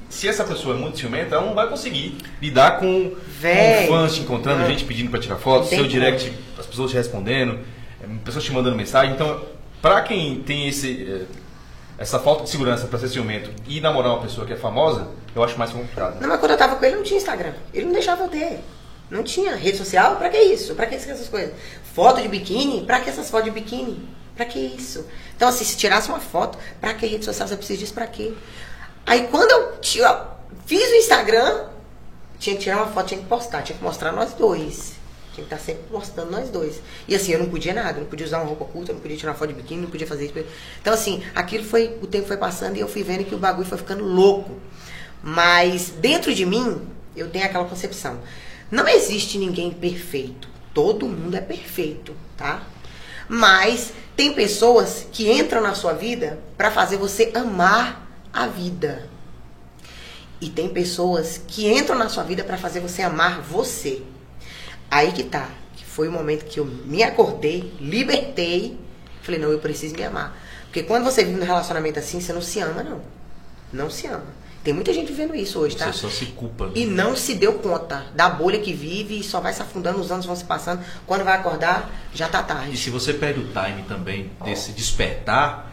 Se essa pessoa é muito ciumenta, ela não vai conseguir lidar com, Véi. com fãs te encontrando, Não. gente pedindo pra tirar foto, seu como. direct, as pessoas te respondendo, é, pessoas te mandando mensagem. Então, pra quem tem esse, é, essa falta de segurança pra ser ciumento e namorar uma pessoa que é famosa, eu acho mais complicado. Não, mas quando eu tava com ele, não tinha Instagram. Ele não deixava eu ter. Não tinha rede social. Pra que isso? Pra que essas coisas? Foto de biquíni? Pra que essas fotos de biquíni? Pra que isso? Então, assim, se tirasse uma foto, pra que rede social? Você precisa disso pra quê? Aí, quando eu tira- fiz o Instagram, tinha que tirar uma foto, tinha que postar, tinha que mostrar nós dois. Tinha que estar sempre postando nós dois. E assim, eu não podia nada, eu não podia usar uma roupa curta, eu não podia tirar uma foto de biquíni, não podia fazer isso. Então, assim, aquilo foi, o tempo foi passando e eu fui vendo que o bagulho foi ficando louco. Mas dentro de mim, eu tenho aquela concepção. Não existe ninguém perfeito. Todo mundo é perfeito, tá? Mas tem pessoas que entram na sua vida para fazer você amar a vida. E tem pessoas que entram na sua vida para fazer você amar você. Aí que tá. Que foi o momento que eu me acordei, libertei. Falei, não, eu preciso me amar. Porque quando você vive num relacionamento assim, você não se ama, não. Não se ama. Tem muita gente vivendo isso hoje, tá? Você só se culpa. né? E não se deu conta da bolha que vive e só vai se afundando, os anos vão se passando. Quando vai acordar, já tá E tarde. se você perde o time também desse despertar,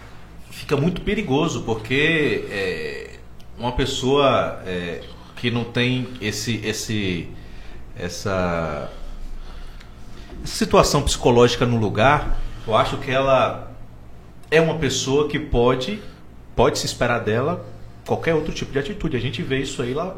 fica muito perigoso, porque é, uma pessoa é, que não tem esse, esse, essa, essa situação psicológica no lugar, eu acho que ela é uma pessoa que pode, pode se esperar dela qualquer outro tipo de atitude. A gente vê isso aí lá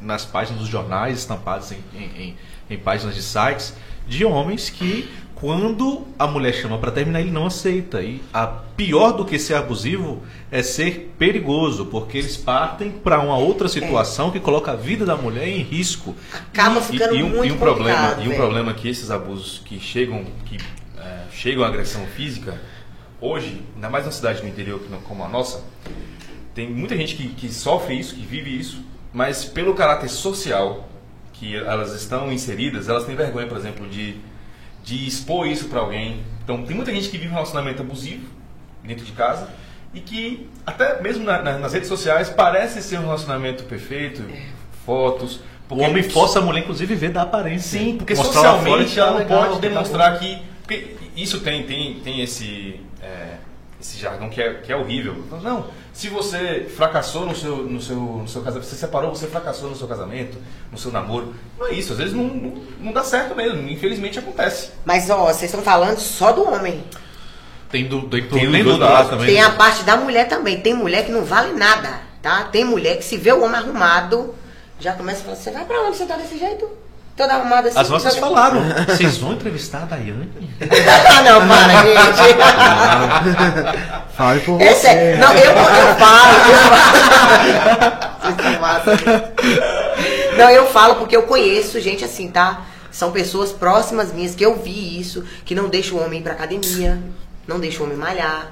nas páginas dos jornais, estampados em, em, em- páginas de sites, de homens que, quando a mulher chama para terminar, ele não aceita. E a pior do que ser abusivo é ser perigoso, porque eles partem para uma outra situação que coloca a vida da mulher em risco. Acaba E- ficando e, um, muito e um problema e um problema é que esses abusos que chegam que é, chegam à agressão física hoje ainda mais na cidade do interior que não- como a nossa tem muita gente que, que sofre isso que vive isso mas pelo caráter social que elas estão inseridas elas têm vergonha por exemplo de de expor isso para alguém então tem muita gente que vive um relacionamento abusivo dentro de casa e que até mesmo na- na- nas redes sociais parece ser um relacionamento perfeito fotos O homem força a mulher, inclusive, ver da aparência. Sim, porque Mostrar socialmente tá ela não legal, pode tá demonstrar bom. que. Porque isso tem, tem, tem esse, é, esse jargão que é, que é horrível. Então, Não, se você fracassou no seu, no seu, no seu casamento, você separou, você fracassou no seu casamento, no seu namoro. Não é isso, às vezes não, não, não dá certo mesmo, infelizmente acontece. Mas, ó, vocês estão falando só do homem. Tem do, tem do, Tem tem do lados. também. Tem a parte da mulher também. Tem mulher que não vale nada, tá? Tem mulher que se vê o homem arrumado, já começa a falar, você vai pra onde você tá desse jeito? Toda arrumada assim. As nossas toda- falaram. Vocês vão entrevistar a Daiane? ah, não, para, gente. Fale por É você. sério. Não, eu, eu falo. Eu falo. Massa. Não, eu falo porque eu conheço gente assim, tá? São pessoas próximas minhas que eu vi isso, que não deixa o homem ir pra academia, não deixa o homem malhar,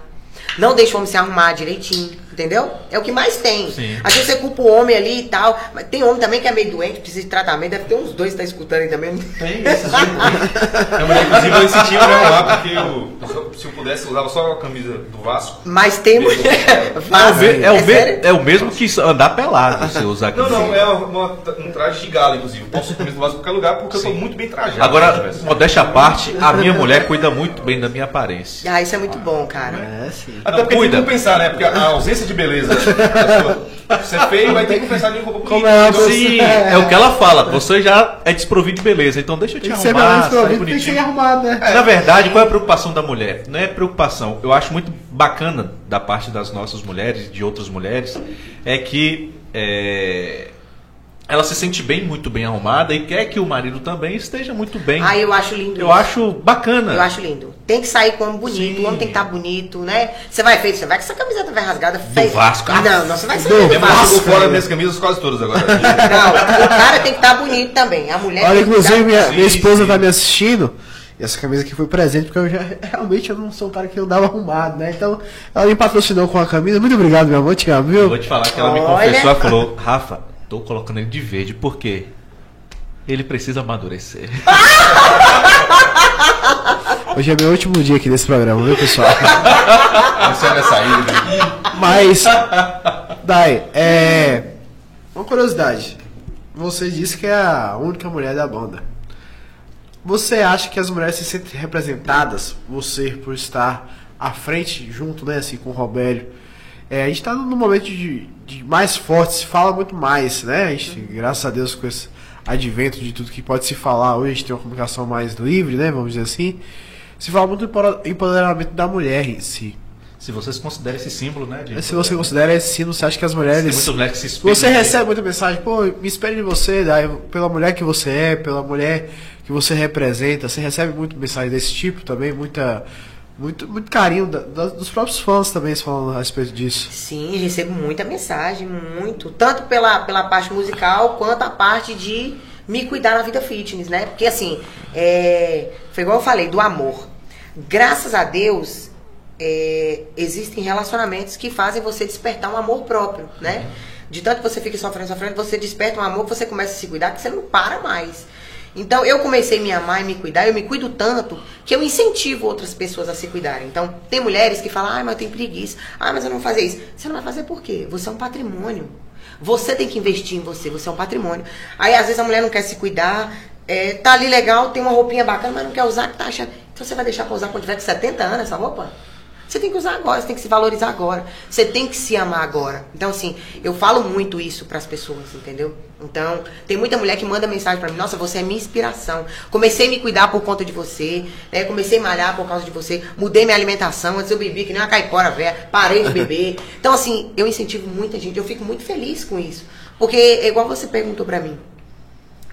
não deixa o homem se arrumar direitinho, entendeu? É o que mais tem. Sim. Às vezes você culpa o homem ali e tal, mas tem homem também que é meio doente, precisa de tratamento, deve ter uns dois que tá escutando aí também. Tem esses Não, mas inclusive eu incentivo a me arrumar porque eu, se eu pudesse, eu usava só a camisa do Vasco. Mas tem mulher. É o, Faz, me- é, o sério? é o mesmo que andar pelado, você usar aqui. Não, não, é uma- um traje de gala, inclusive. Eu posso camisa do Vasco em qualquer lugar porque eu tô muito bem trajado. Agora, modéstia à parte, a minha mulher cuida muito bem da minha aparência. Ah, isso é muito bom, cara. É, sim. Até Não, porque cuida. tem que pensar, né? Porque a ausência de beleza. Você é feio, vai ter que pensar em roupa. Como é uma Então, Sim, é o que ela fala. Você já é desprovido de beleza, então deixa eu te Tem que arrumar, tem que bonitinho. ser arrumado, né? Na verdade, qual é a preocupação da mulher? Não é preocupação. Eu acho muito bacana da parte das nossas mulheres, de outras mulheres, é que é, ela se sente bem, muito bem arrumada e quer que o marido também esteja muito bem. Ah, eu acho lindo Eu isso. acho bacana. Eu acho lindo. Tem que sair com homem bonito, Sim. o homem tem que estar bonito, né? Você vai feito, você vai com essa camiseta vai rasgada feia. Vasco. Não, não, você vai sair Do do Mesmo Vasco. jogou fora minhas camisas quase todas agora. Não, o cara tem que estar bonito também. A mulher Olha, tem que inclusive, tá- minha, Sim, minha esposa sim. tá me assistindo. E essa camisa aqui foi presente, porque eu já realmente eu não sou um cara que andava arrumado, né? Então, ela me patrocinou com a camisa. Muito obrigado, meu amor. Te amo, Eu viu? vou te falar que ela me confessou, ela falou, Rafa, tô colocando ele de verde, por quê? Ele precisa amadurecer. Hoje é meu último dia aqui nesse programa, viu, pessoal? Essa é a minha saída. Mas, Dai, é. Uma curiosidade. Você disse que é a única mulher da banda. Você acha que as mulheres se sentem representadas, você por estar à frente, junto, né, assim, com o Robério? É, a gente tá num momento de, de mais forte, se fala muito mais, né? A gente, graças a Deus, com esse advento de tudo que pode se falar, hoje a gente tem uma comunicação mais livre, né? Vamos dizer assim. Se fala muito do empoderamento da mulher em si. Se você se considera esse símbolo, né? de- Se você considera esse sino, você acha que as Tem mulheres. muitas mulheres que se Você recebe muita mensagem, pô, me espelhe em você, daí, pela mulher que você é, pela mulher que você representa. Você recebe muito mensagem desse tipo também, muita, muito, muito carinho da- da- dos próprios fãs também falando a respeito disso. Sim, recebo muita mensagem, muito. Tanto pela, pela parte musical, quanto a parte de me cuidar na vida fitness, né? Porque assim, é, foi igual eu falei, do amor. Graças a Deus, é, existem relacionamentos que fazem você despertar um amor próprio, né? De tanto que você fica sofrendo, sofrendo, você desperta um amor você começa a se cuidar, que você não para mais. Então eu comecei a me amar e me cuidar, eu me cuido tanto que eu incentivo outras pessoas a se cuidarem. Então, tem mulheres que falam, ah, mas eu tenho preguiça, ah, mas eu não vou fazer isso. Você não vai fazer por quê? Você é um patrimônio. Você tem que investir em você, você é um patrimônio. Aí às vezes a mulher não quer se cuidar, é, tá ali legal, tem uma roupinha bacana, mas não quer usar, que tá achando. Então você vai deixar pra usar quando tiver com 70 anos essa roupa? Você tem que usar agora, você tem que se valorizar agora. Você tem que se amar agora. Então, assim, eu falo muito isso para as pessoas, entendeu? Então, tem muita mulher que manda mensagem para mim: Nossa, você é minha inspiração. Comecei a me cuidar por conta de você, né? Comecei a malhar por causa de você. Mudei minha alimentação. Antes eu bebi que nem uma caipora velha. Parei de beber. Então, assim, eu incentivo muita gente. Eu fico muito feliz com isso. Porque, é igual você perguntou para mim: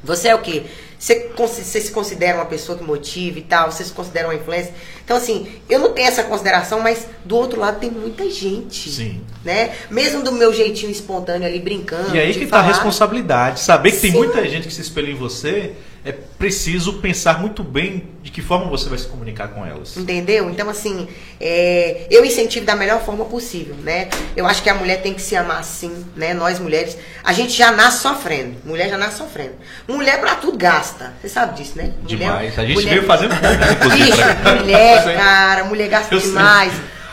Você é o quê? Você, você, se considera uma pessoa que motiva e tal, você se considera uma influência. Então, assim, eu não tenho essa consideração, mas do outro lado tem muita gente. Sim. Né? Mesmo do meu jeitinho espontâneo ali brincando. E aí que falar. tá a responsabilidade. Saber que Sim. tem muita gente que se espelha em você, é preciso pensar muito bem de que forma você vai se comunicar com elas. Entendeu? Então, assim, é, eu incentivo da melhor forma possível, né? Eu acho que a mulher tem que se amar assim, né? Nós mulheres, a gente já nasce sofrendo. Mulher já nasce sofrendo. Mulher pra tudo gasta. Você sabe disso, né? Mulher- Demais. A gente mulher- veio fazendo. Bicho, pra- mulher, cara, mulher gasta Eu sei.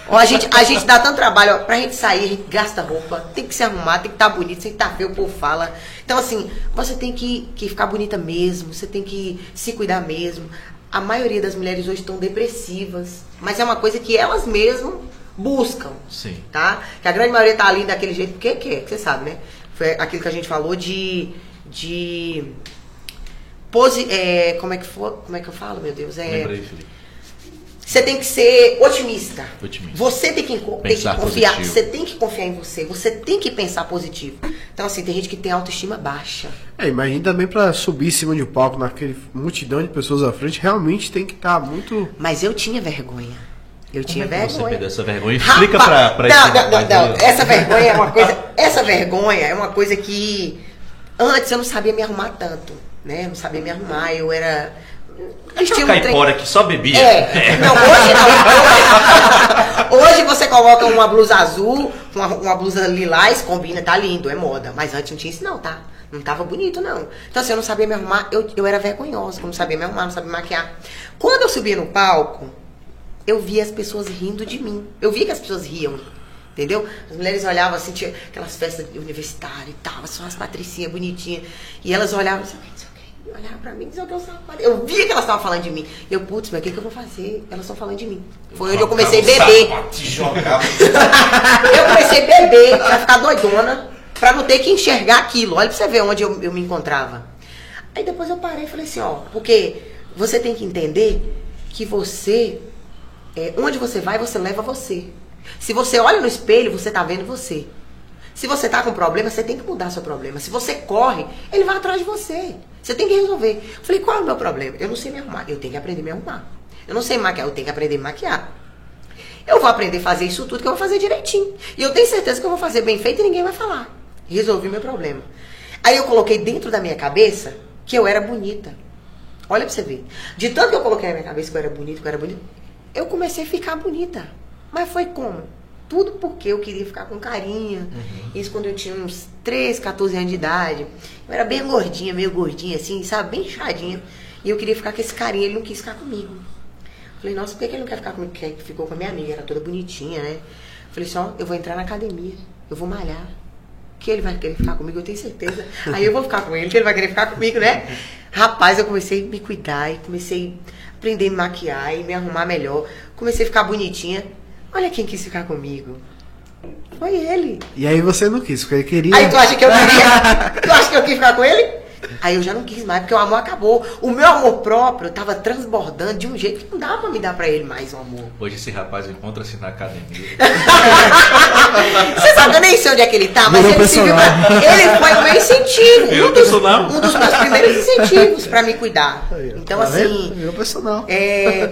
Ó, a, gente, a gente dá tanto trabalho, ó, pra gente sair, a gente gasta roupa, tem que se arrumar, tem que estar bonito, tem que estar feio, o povo fala. Então, assim, você tem que, que ficar bonita mesmo, você tem que se cuidar mesmo. A maioria das mulheres hoje estão depressivas, mas é uma coisa que elas mesmas buscam Sim. tá? Que a grande maioria tá ali daquele jeito porque quer, que você sabe, né? Foi aquilo que a gente falou de. de posi, é, como é que for, como é que eu falo, meu Deus? É, Lembra aí, Felipe. Você tem que ser otimista. Otimista. Você tem que, tem que confiar. positivo. Você tem que confiar em você. Você tem que pensar positivo. Então, assim, tem gente que tem autoestima baixa. É, imagina também pra subir em cima de um palco naquele multidão de pessoas à frente, realmente tem que estar muito. Mas eu tinha vergonha. Eu tinha Como é que você vergonha. perdeu essa vergonha? Explica Rapaz, pra, pra não, esse não, não, não. Essa vergonha é uma coisa. Essa vergonha é uma coisa que antes eu não sabia me arrumar tanto, né? Eu não sabia me arrumar, eu era. Um trem- caipora que só bebia. É. Não, hoje não. Hoje você coloca uma blusa azul, uma, uma blusa lilás, combina, tá lindo, é moda. Mas antes não tinha isso não, tá? Não tava bonito, não. Então, assim, eu não sabia me arrumar, eu, eu era vergonhosa, eu não sabia me arrumar, não sabia me maquiar. Quando eu subia no palco, eu via as pessoas rindo de mim. Eu via que as pessoas riam. Entendeu? As mulheres olhavam assim, tinha aquelas festas universitárias e tal, só as patricinhas bonitinhas. E elas olhavam assim, não sei o quê, olhavam pra mim, sei o que eu estava falando. Eu via que elas estavam falando de mim. Eu, putz, mas o que, que eu vou fazer? Elas estão falando de mim. Foi onde eu comecei a beber. Eu comecei a beber pra ficar doidona, pra não ter que enxergar aquilo. Olha pra você ver onde eu, eu me encontrava. Aí depois eu parei e falei assim, ó, porque você tem que entender que você, é, onde você vai, você leva você. Se você olha no espelho, você tá vendo você. Se você tá com problema, você tem que mudar seu problema. Se você corre, ele vai atrás de você. Você tem que resolver. Eu falei, qual é o meu problema? Eu não sei me arrumar. Eu tenho que aprender a me arrumar. Eu não sei maquiar, eu tenho que aprender a maquiar. Eu vou aprender a fazer isso tudo que eu vou fazer direitinho. E eu tenho certeza que eu vou fazer bem feito e ninguém vai falar. Resolvi meu problema. Aí eu coloquei dentro da minha cabeça que eu era bonita. Olha pra você ver. De tanto que eu coloquei na minha cabeça que eu era bonita, que eu era bonita, eu comecei a ficar bonita. Mas foi como? Tudo porque eu queria ficar com carinha. Isso quando eu tinha uns 13, 14 anos de idade. Eu era bem gordinha, meio gordinha assim, sabe? Bem inchadinha. E eu queria ficar com esse carinha, ele não quis ficar comigo. Falei, nossa, por que ele não quer ficar comigo? Porque ficou com a minha amiga, era toda bonitinha, né? Falei assim, ó, eu vou entrar na academia, eu vou malhar. Que ele vai querer ficar comigo, eu tenho certeza. Aí eu vou ficar com ele, que ele vai querer ficar comigo, né? Rapaz, eu comecei a me cuidar e comecei a aprender a me maquiar e me arrumar melhor. Comecei a ficar bonitinha. Olha quem quis ficar comigo. Foi ele. E aí você não quis, porque ele queria. Aí tu acha que eu queria? tu acha que eu quis ficar com ele? Aí eu já não quis mais, porque o amor acabou. O meu amor próprio tava transbordando de um jeito que não dava pra me dar pra ele mais um amor. Hoje esse rapaz encontra-se na academia. Você sabe, eu nem sei onde é que ele tá, mas ele serviu. Ele foi o meu incentivo. Virou um, dos, personal. um dos meus primeiros incentivos pra me cuidar. Então, Tá assim. Virou personal. É,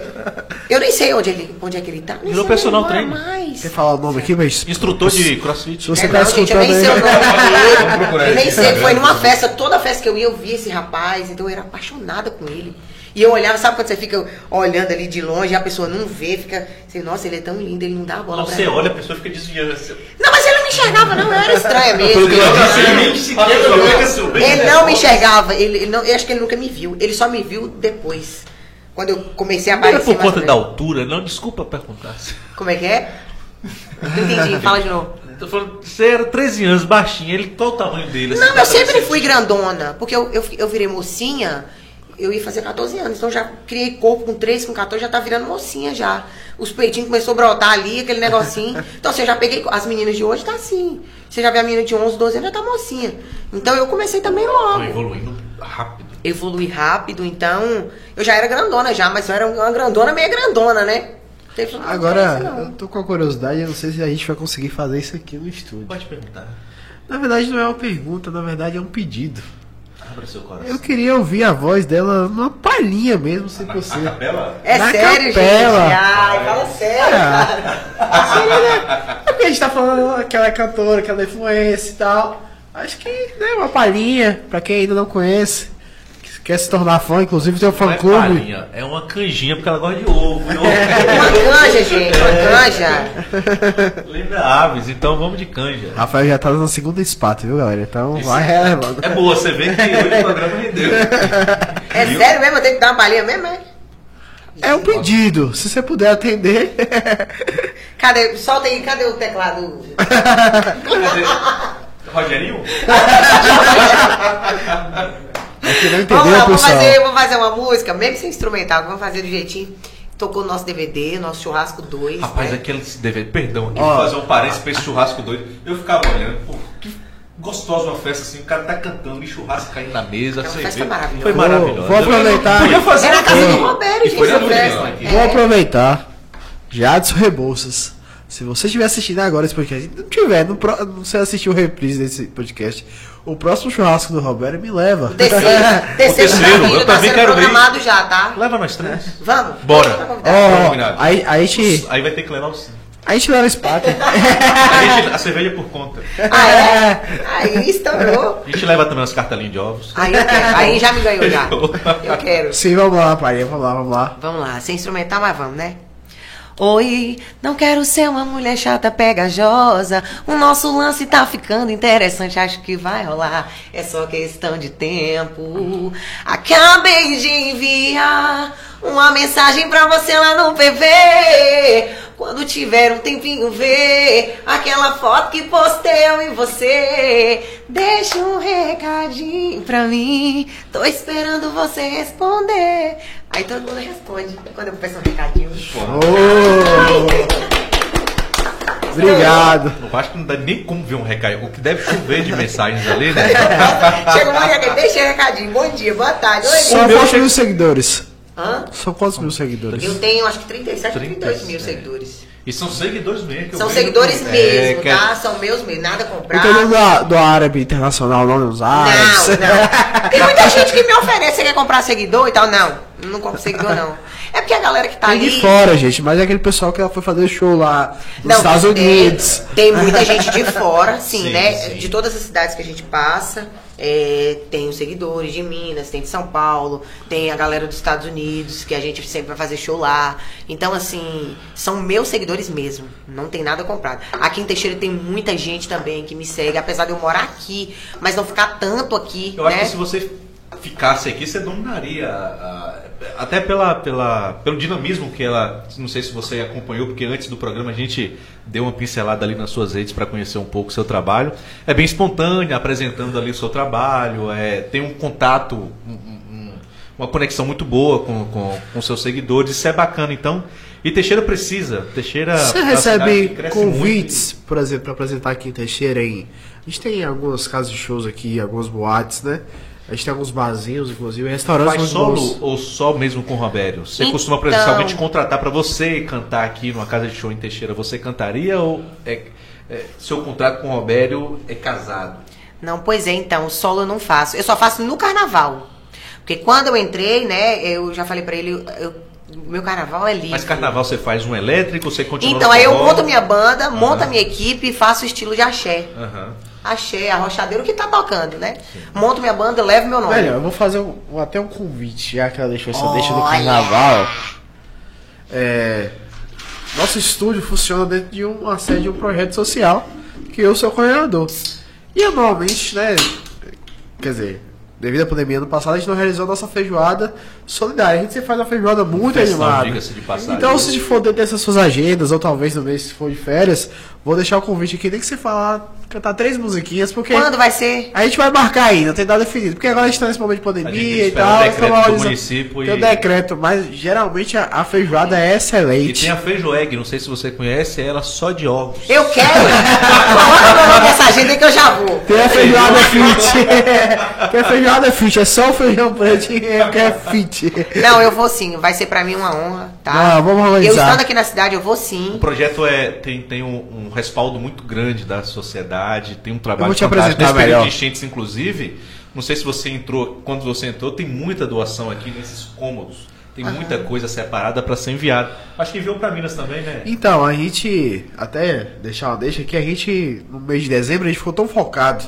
eu nem sei onde, ele, onde é que ele tá. Nem Virou sei onde personal trainer. mais. Quer falar o nome aqui, mas. Instrutor de crossfit. Se você É, tá não, gente, eu nem aí. sei o nome Vamos dele. nem sei, cara foi numa festa, toda festa que eu ia, eu vi esse rapaz, então eu era apaixonada com ele. E eu olhava, sabe quando você fica olhando ali de longe e a pessoa não vê, fica assim, nossa, ele é tão lindo, ele não dá a bola Não, pra você mim. olha, a pessoa fica desviando. assim. Não, mas ele não me enxergava, não, eu era estranha mesmo. Ela ele subindo. Ele não me enxergava, ele, ele não, eu acho que ele nunca me viu. Ele só me viu depois. Quando eu comecei a Não era aparecer. por conta da altura, não, desculpa perguntar. Como é que é? Não entendi, fala de novo. Tô falando, você era 13 anos, baixinho, ele, qual o tamanho dele? assim, Não, eu sempre fui grandona, porque eu, eu, eu virei mocinha, eu ia fazer 14 anos, então já criei corpo com 13, com 14, já tá virando mocinha já. Os peitinhos começou a brotar ali, aquele negocinho. Então, assim, eu já peguei, as meninas de hoje tá assim. Você já vê a menina de 11, 12 anos, já tá mocinha. Então, eu comecei também logo. Tô evoluindo rápido. Evolui rápido, então, eu já era grandona já, mas eu era uma grandona meio grandona, né? Teve- Agora, não. eu tô com a curiosidade, eu não sei se a gente vai conseguir fazer isso aqui no estúdio. Pode perguntar. Na verdade, não é uma pergunta, na verdade é um pedido. Abra seu coração. Eu queria ouvir a voz dela numa palhinha mesmo, se possível. capela? É Na sério, capela. gente? Ai, fala sério, cara. É porque a gente tá falando que ela é cantora, que ela é influência e tal. Acho que, né, uma palhinha, pra quem ainda não conhece, quer se tornar fã, inclusive tem um fã é clube. palhinha, é uma canjinha porque ela gosta de ovo. e ovo. Uma canja, gente, uma canja. Lembra aves, então vamos de canja. Rafael já tá na segunda espata, viu, galera? Então vai relevando. É boa, você vê que hoje o programa rendeu. É Viu? sério mesmo? Eu tenho que dar uma palhinha mesmo, é? É um pedido, se você puder atender. Cadê? Solta aí, cadê o teclado? Rogerinho? Não Vamos entendeu, lá, vamos pessoal. fazer, vamos fazer uma música, mesmo sem instrumental, vamos fazer do jeitinho. Tocou o nosso DVD, nosso churrasco 2. Rapaz, né? aquele DVD, perdão, aqui vou fazer um parênteses pra esse churrasco doido. Eu ficava olhando, pô, que gostosa uma festa assim, o cara tá cantando e churrasco caindo na mesa, Aquela cerveja. festa maravilhosa. Foi Vou- maravilhoso. vou aproveitar. Podia fazer Era na casa do Roberto, E foi gente, essa festa. Vou aproveitar. Jadson Rebouças. Se você estiver assistindo agora esse podcast, não tiver, não, não você assistiu o reprise desse podcast, o próximo churrasco do Roberto me leva. Terceiro, terceiro, terceiro, tá vindo, eu tá também quero ir. programado já, tá? Leva nós três. Vamos? Bora. Tá. Ó, Combinado. aí, aí a gente, Aí vai ter que levar o a gente leva esse pato. a, gente- a cerveja é por conta. Ah, é? Aí estourou. A gente leva também umas cartelinhas de ovos. Aí eu quero. Aí já me ganhou já. Eu quero. Sim, vamos lá, pai. Vamos lá, vamos lá. Vamos lá, sem instrumental, mas vamos, né? Oi, não quero ser uma mulher chata, pegajosa. O nosso lance tá ficando interessante, acho que vai rolar. É só questão de tempo. Acabei de enviar uma mensagem pra você lá no PV. Quando tiver um tempinho, vê aquela foto que postei eu e você. Deixa um recadinho pra mim. Tô esperando você responder. Aí todo mundo responde quando eu peço um recadinho. Obrigado. Eu acho que não dá nem como ver um recado. O que deve chover de mensagens ali, né? Chega um recadinho, deixa um recadinho. Bom dia, boa tarde. Oi, São meu quantos chega- mil seguidores? Hã? São quantos mil seguidores? Eu tenho acho que 37, 32 mil 30, seguidores. E são seguidores mesmo. que eu São seguidores que- mesmo, é, que é- tá? São meus mesmo, nada comprado. Entendeu do, do árabe internacional, não dos árabes? Não, não. Tem muita gente que me oferece, você quer comprar seguidor e tal. Não, não compro seguidor, não. É porque a galera que tá Tem ali. de fora, gente, mas é aquele pessoal que ela foi fazer show lá nos Não, Estados tem- Unidos. Tem muita gente de fora, sim, Sim, né? sim. De todas as cidades que a gente passa. É, tem os seguidores de Minas, tem de São Paulo, tem a galera dos Estados Unidos, que a gente sempre vai fazer show lá. Então, assim, são meus seguidores mesmo. Não tem nada comprado. Aqui em Teixeira tem muita gente também que me segue, apesar de eu morar aqui, mas não ficar tanto aqui, Eu né? acho que se você ficasse aqui, você dominaria. a- a- até pela, pela, pelo dinamismo que ela. Não sei se você acompanhou, porque antes do programa a gente deu uma pincelada ali nas suas redes para conhecer um pouco o seu trabalho. É bem espontânea, apresentando ali o seu trabalho, é, tem um contato, um- um- uma conexão muito boa com, com, com seus seguidores, isso é bacana então. E Teixeira precisa. Teixeira. Você é cidade recebe convites, por exemplo, para apresentar aqui em Teixeira em. A gente tem algumas casas de shows aqui, algumas boates, né? A gente tem alguns barzinhos, inclusive, restaurantes Faz solo bons. ou só mesmo com o Robério? Você Então- costuma, por exemplo, se alguém te contratar para você cantar aqui numa casa de show em Teixeira, você cantaria ou é, é, seu contrato com o Robério é casado? Não, pois é, então, solo eu não faço. Eu só faço no carnaval. Porque quando eu entrei, né, eu já falei pra ele, eu- meu carnaval é livre. Mas carnaval você faz um elétrico, você continua Então, no aí eu monto minha banda, monto Aham. a minha equipe e faço estilo de axé. Aham. Axé, arrochadeiro, o que tá tocando, né? Monto minha banda, levo meu nome. Velho, eu vou fazer um- até um convite, já que ela deixou essa deixa do carnaval. É, nosso estúdio funciona dentro de uma sede de um projeto social que eu sou coordenador. E anualmente, né? Quer dizer, devido à pandemia ano passado, a gente não realizou a nossa feijoada solidária. A gente sempre faz uma feijoada muito Festão, animada. diga-se de passagem. Então, se for dentro dessas suas agendas, ou talvez no mês se for de férias, vou deixar o convite aqui, nem que você falar, cantar três musiquinhas, porque. Quando vai ser? A gente vai marcar aí, não tem nada definido. Porque agora a gente tá nesse momento de tem pandemia e tal. o nós decreto estamos do município Tem o e- decreto, mas geralmente a, a feijoada é E excelente. tem a feijoeg, não sei se você conhece, é ela só de ovos. Eu quero! Coloca nome nessa agenda que eu já vou. Tem a feijoada fit. Tem a feijoada fit, é só o feijão preto é que é fit. Não, eu vou sim, vai ser pra mim uma honra, tá? Não, vamos Eu organizar. estando aqui na cidade, eu vou O sim. projeto é, tem, tem um, um respaldo muito grande da sociedade, tem um trabalho Eu vou te fantástico. apresentar Nesse período melhor. de enchentes, inclusive, não sei se você entrou, quando você entrou, tem muita doação aqui nesses cômodos. Tem muita coisa separada para ser enviada. Acho que enviou para Minas também, né? Então, a gente, até deixar uma deixa aqui, a gente, no mês de dezembro, a gente ficou tão focado,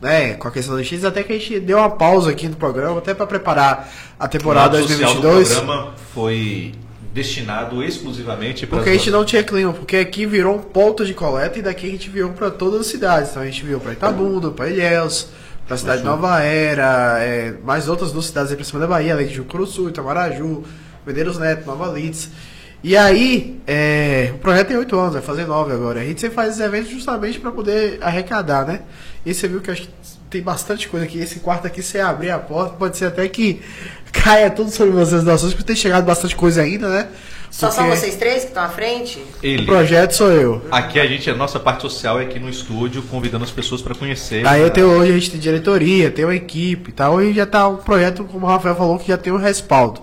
né, com a questão dos enchentes, até que a gente deu uma pausa aqui no programa, até para preparar a temporada o lado social do 2022. programa foi destinado exclusivamente para Porque a gente não tinha clima, porque aqui virou um ponto de coleta e daqui a gente viu para todas as cidades. Então a gente viu para Itabuna, para Ilhéus, para a cidade de Nova Era, é, mais outras duas cidades aí pra cima da Bahia, além de Jucuruçu, Itamaraju, Medeiros Neto, Nova Leeds. E aí, é, o projeto tem oito anos, vai fazer nove agora. A gente sempre faz esses eventos justamente para poder arrecadar, né? E você viu que acho que tem bastante coisa aqui. Esse quarto aqui, você abrir a porta, pode ser até que caia tudo sobre vocês doações, porque tem chegado bastante coisa ainda, né? Só são Porque vocês três que estão à frente? O Ele. projeto sou eu. Aqui a gente, a nossa parte social é aqui no estúdio, convidando as pessoas para conhecer. Aí eu tenho, hoje a gente tem diretoria, tem uma equipe e tal. Hoje já tá um projeto, como o Rafael falou, que já tem um respaldo.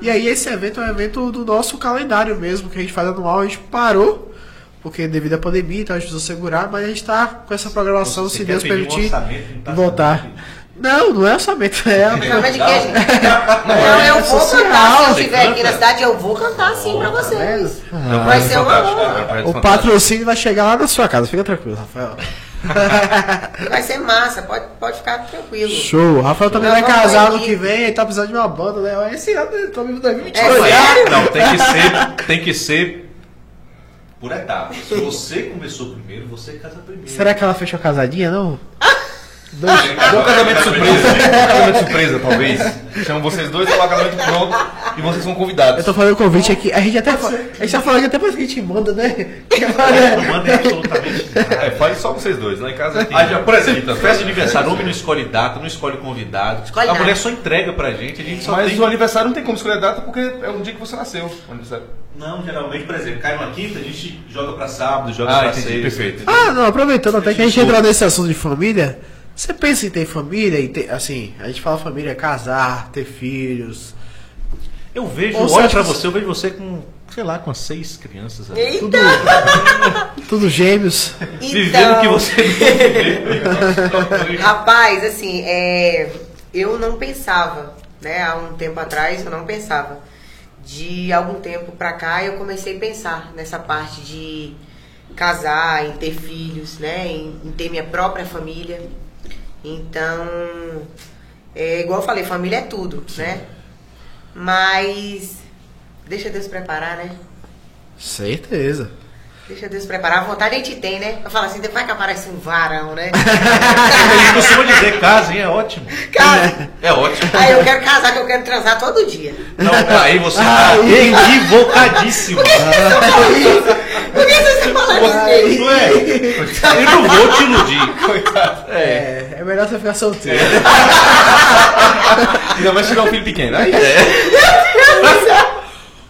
E aí esse evento é um evento do nosso calendário mesmo, que a gente faz anual, a gente parou, porque devido à pandemia, então a gente precisou segurar, mas a gente tá com essa programação, Você se Deus um permitir, orçamento, não tá voltar. Não, não é orçamento, é a- Não, mas de que, gente? Não, eu vou social, cantar. Se eu estiver aqui na cidade, eu vou cantar sim pra vocês. É um Vai ser uma fantástico, honra. é um projeto O patrocínio vai chegar lá na sua casa, fica tranquilo, Rafael. Vai ser massa, pode, pode ficar tranquilo. Show, o Rafael também vai casar ano aí. que vem, ele tá precisando de uma banda, né? Esse ano, tô vivo 2022. É? Não, tem que ser, tem que ser por etapas. Se você começou primeiro, você casa primeiro. Será que ela fechou casadinha, não? Dois, Um casamento surpresa. Um casamento surpresa, talvez. Chamam vocês dois, falar casamento pronto e vocês são convidados. Eu tô falando o convite aqui. A gente até fa- a gente tá falando que até parece que a gente manda, né? Não manda absolutamente nada. É, fale só vocês dois. Lá em casa tem. Ah, já, por exemplo, festa de aniversário, homem não escolhe data, não escolhe convidado. Escolhe a nada. mulher só entrega pra gente, a gente só Mas tem... o aniversário não tem como escolher data porque é um dia que você nasceu. O aniversário. Não, geralmente, por exemplo, cai uma quinta, a gente joga pra sábado, joga Ah, pra entendi, sexta. perfeito. Ah, não, aproveitando até que a gente entrou nesse assunto de família, você pensa em ter família e ter, assim, a gente fala família, casar, ter filhos. Eu vejo, Ou você olha acha pra que- você, eu vejo você com, sei lá, com as seis crianças. ali. Eita! Tudo, tudo gêmeos. Vivendo o que você não viveu. Rapaz, assim, é, eu não pensava, né? Há um tempo atrás eu não pensava. De algum tempo pra cá eu comecei a pensar nessa parte de casar, em ter filhos, né? Em, em ter minha própria família. Então, é igual eu falei, família é tudo, né? Mas deixa Deus preparar, né? Certeza. Deixa Deus preparar. A vontade a gente tem, né? Eu falo assim, vai que aparece um varão, né? A gente costuma dizer casem, é ótimo. Casa. É ótimo. Aí eu quero casar, que eu quero transar todo dia. Não, aí você tá equivocadíssimo. Por que você está falando isso? Não é? Eu não vou te iludir. Coitado. É, é melhor você ficar solteiro. Ainda mais tirar um filho pequeno. Aí,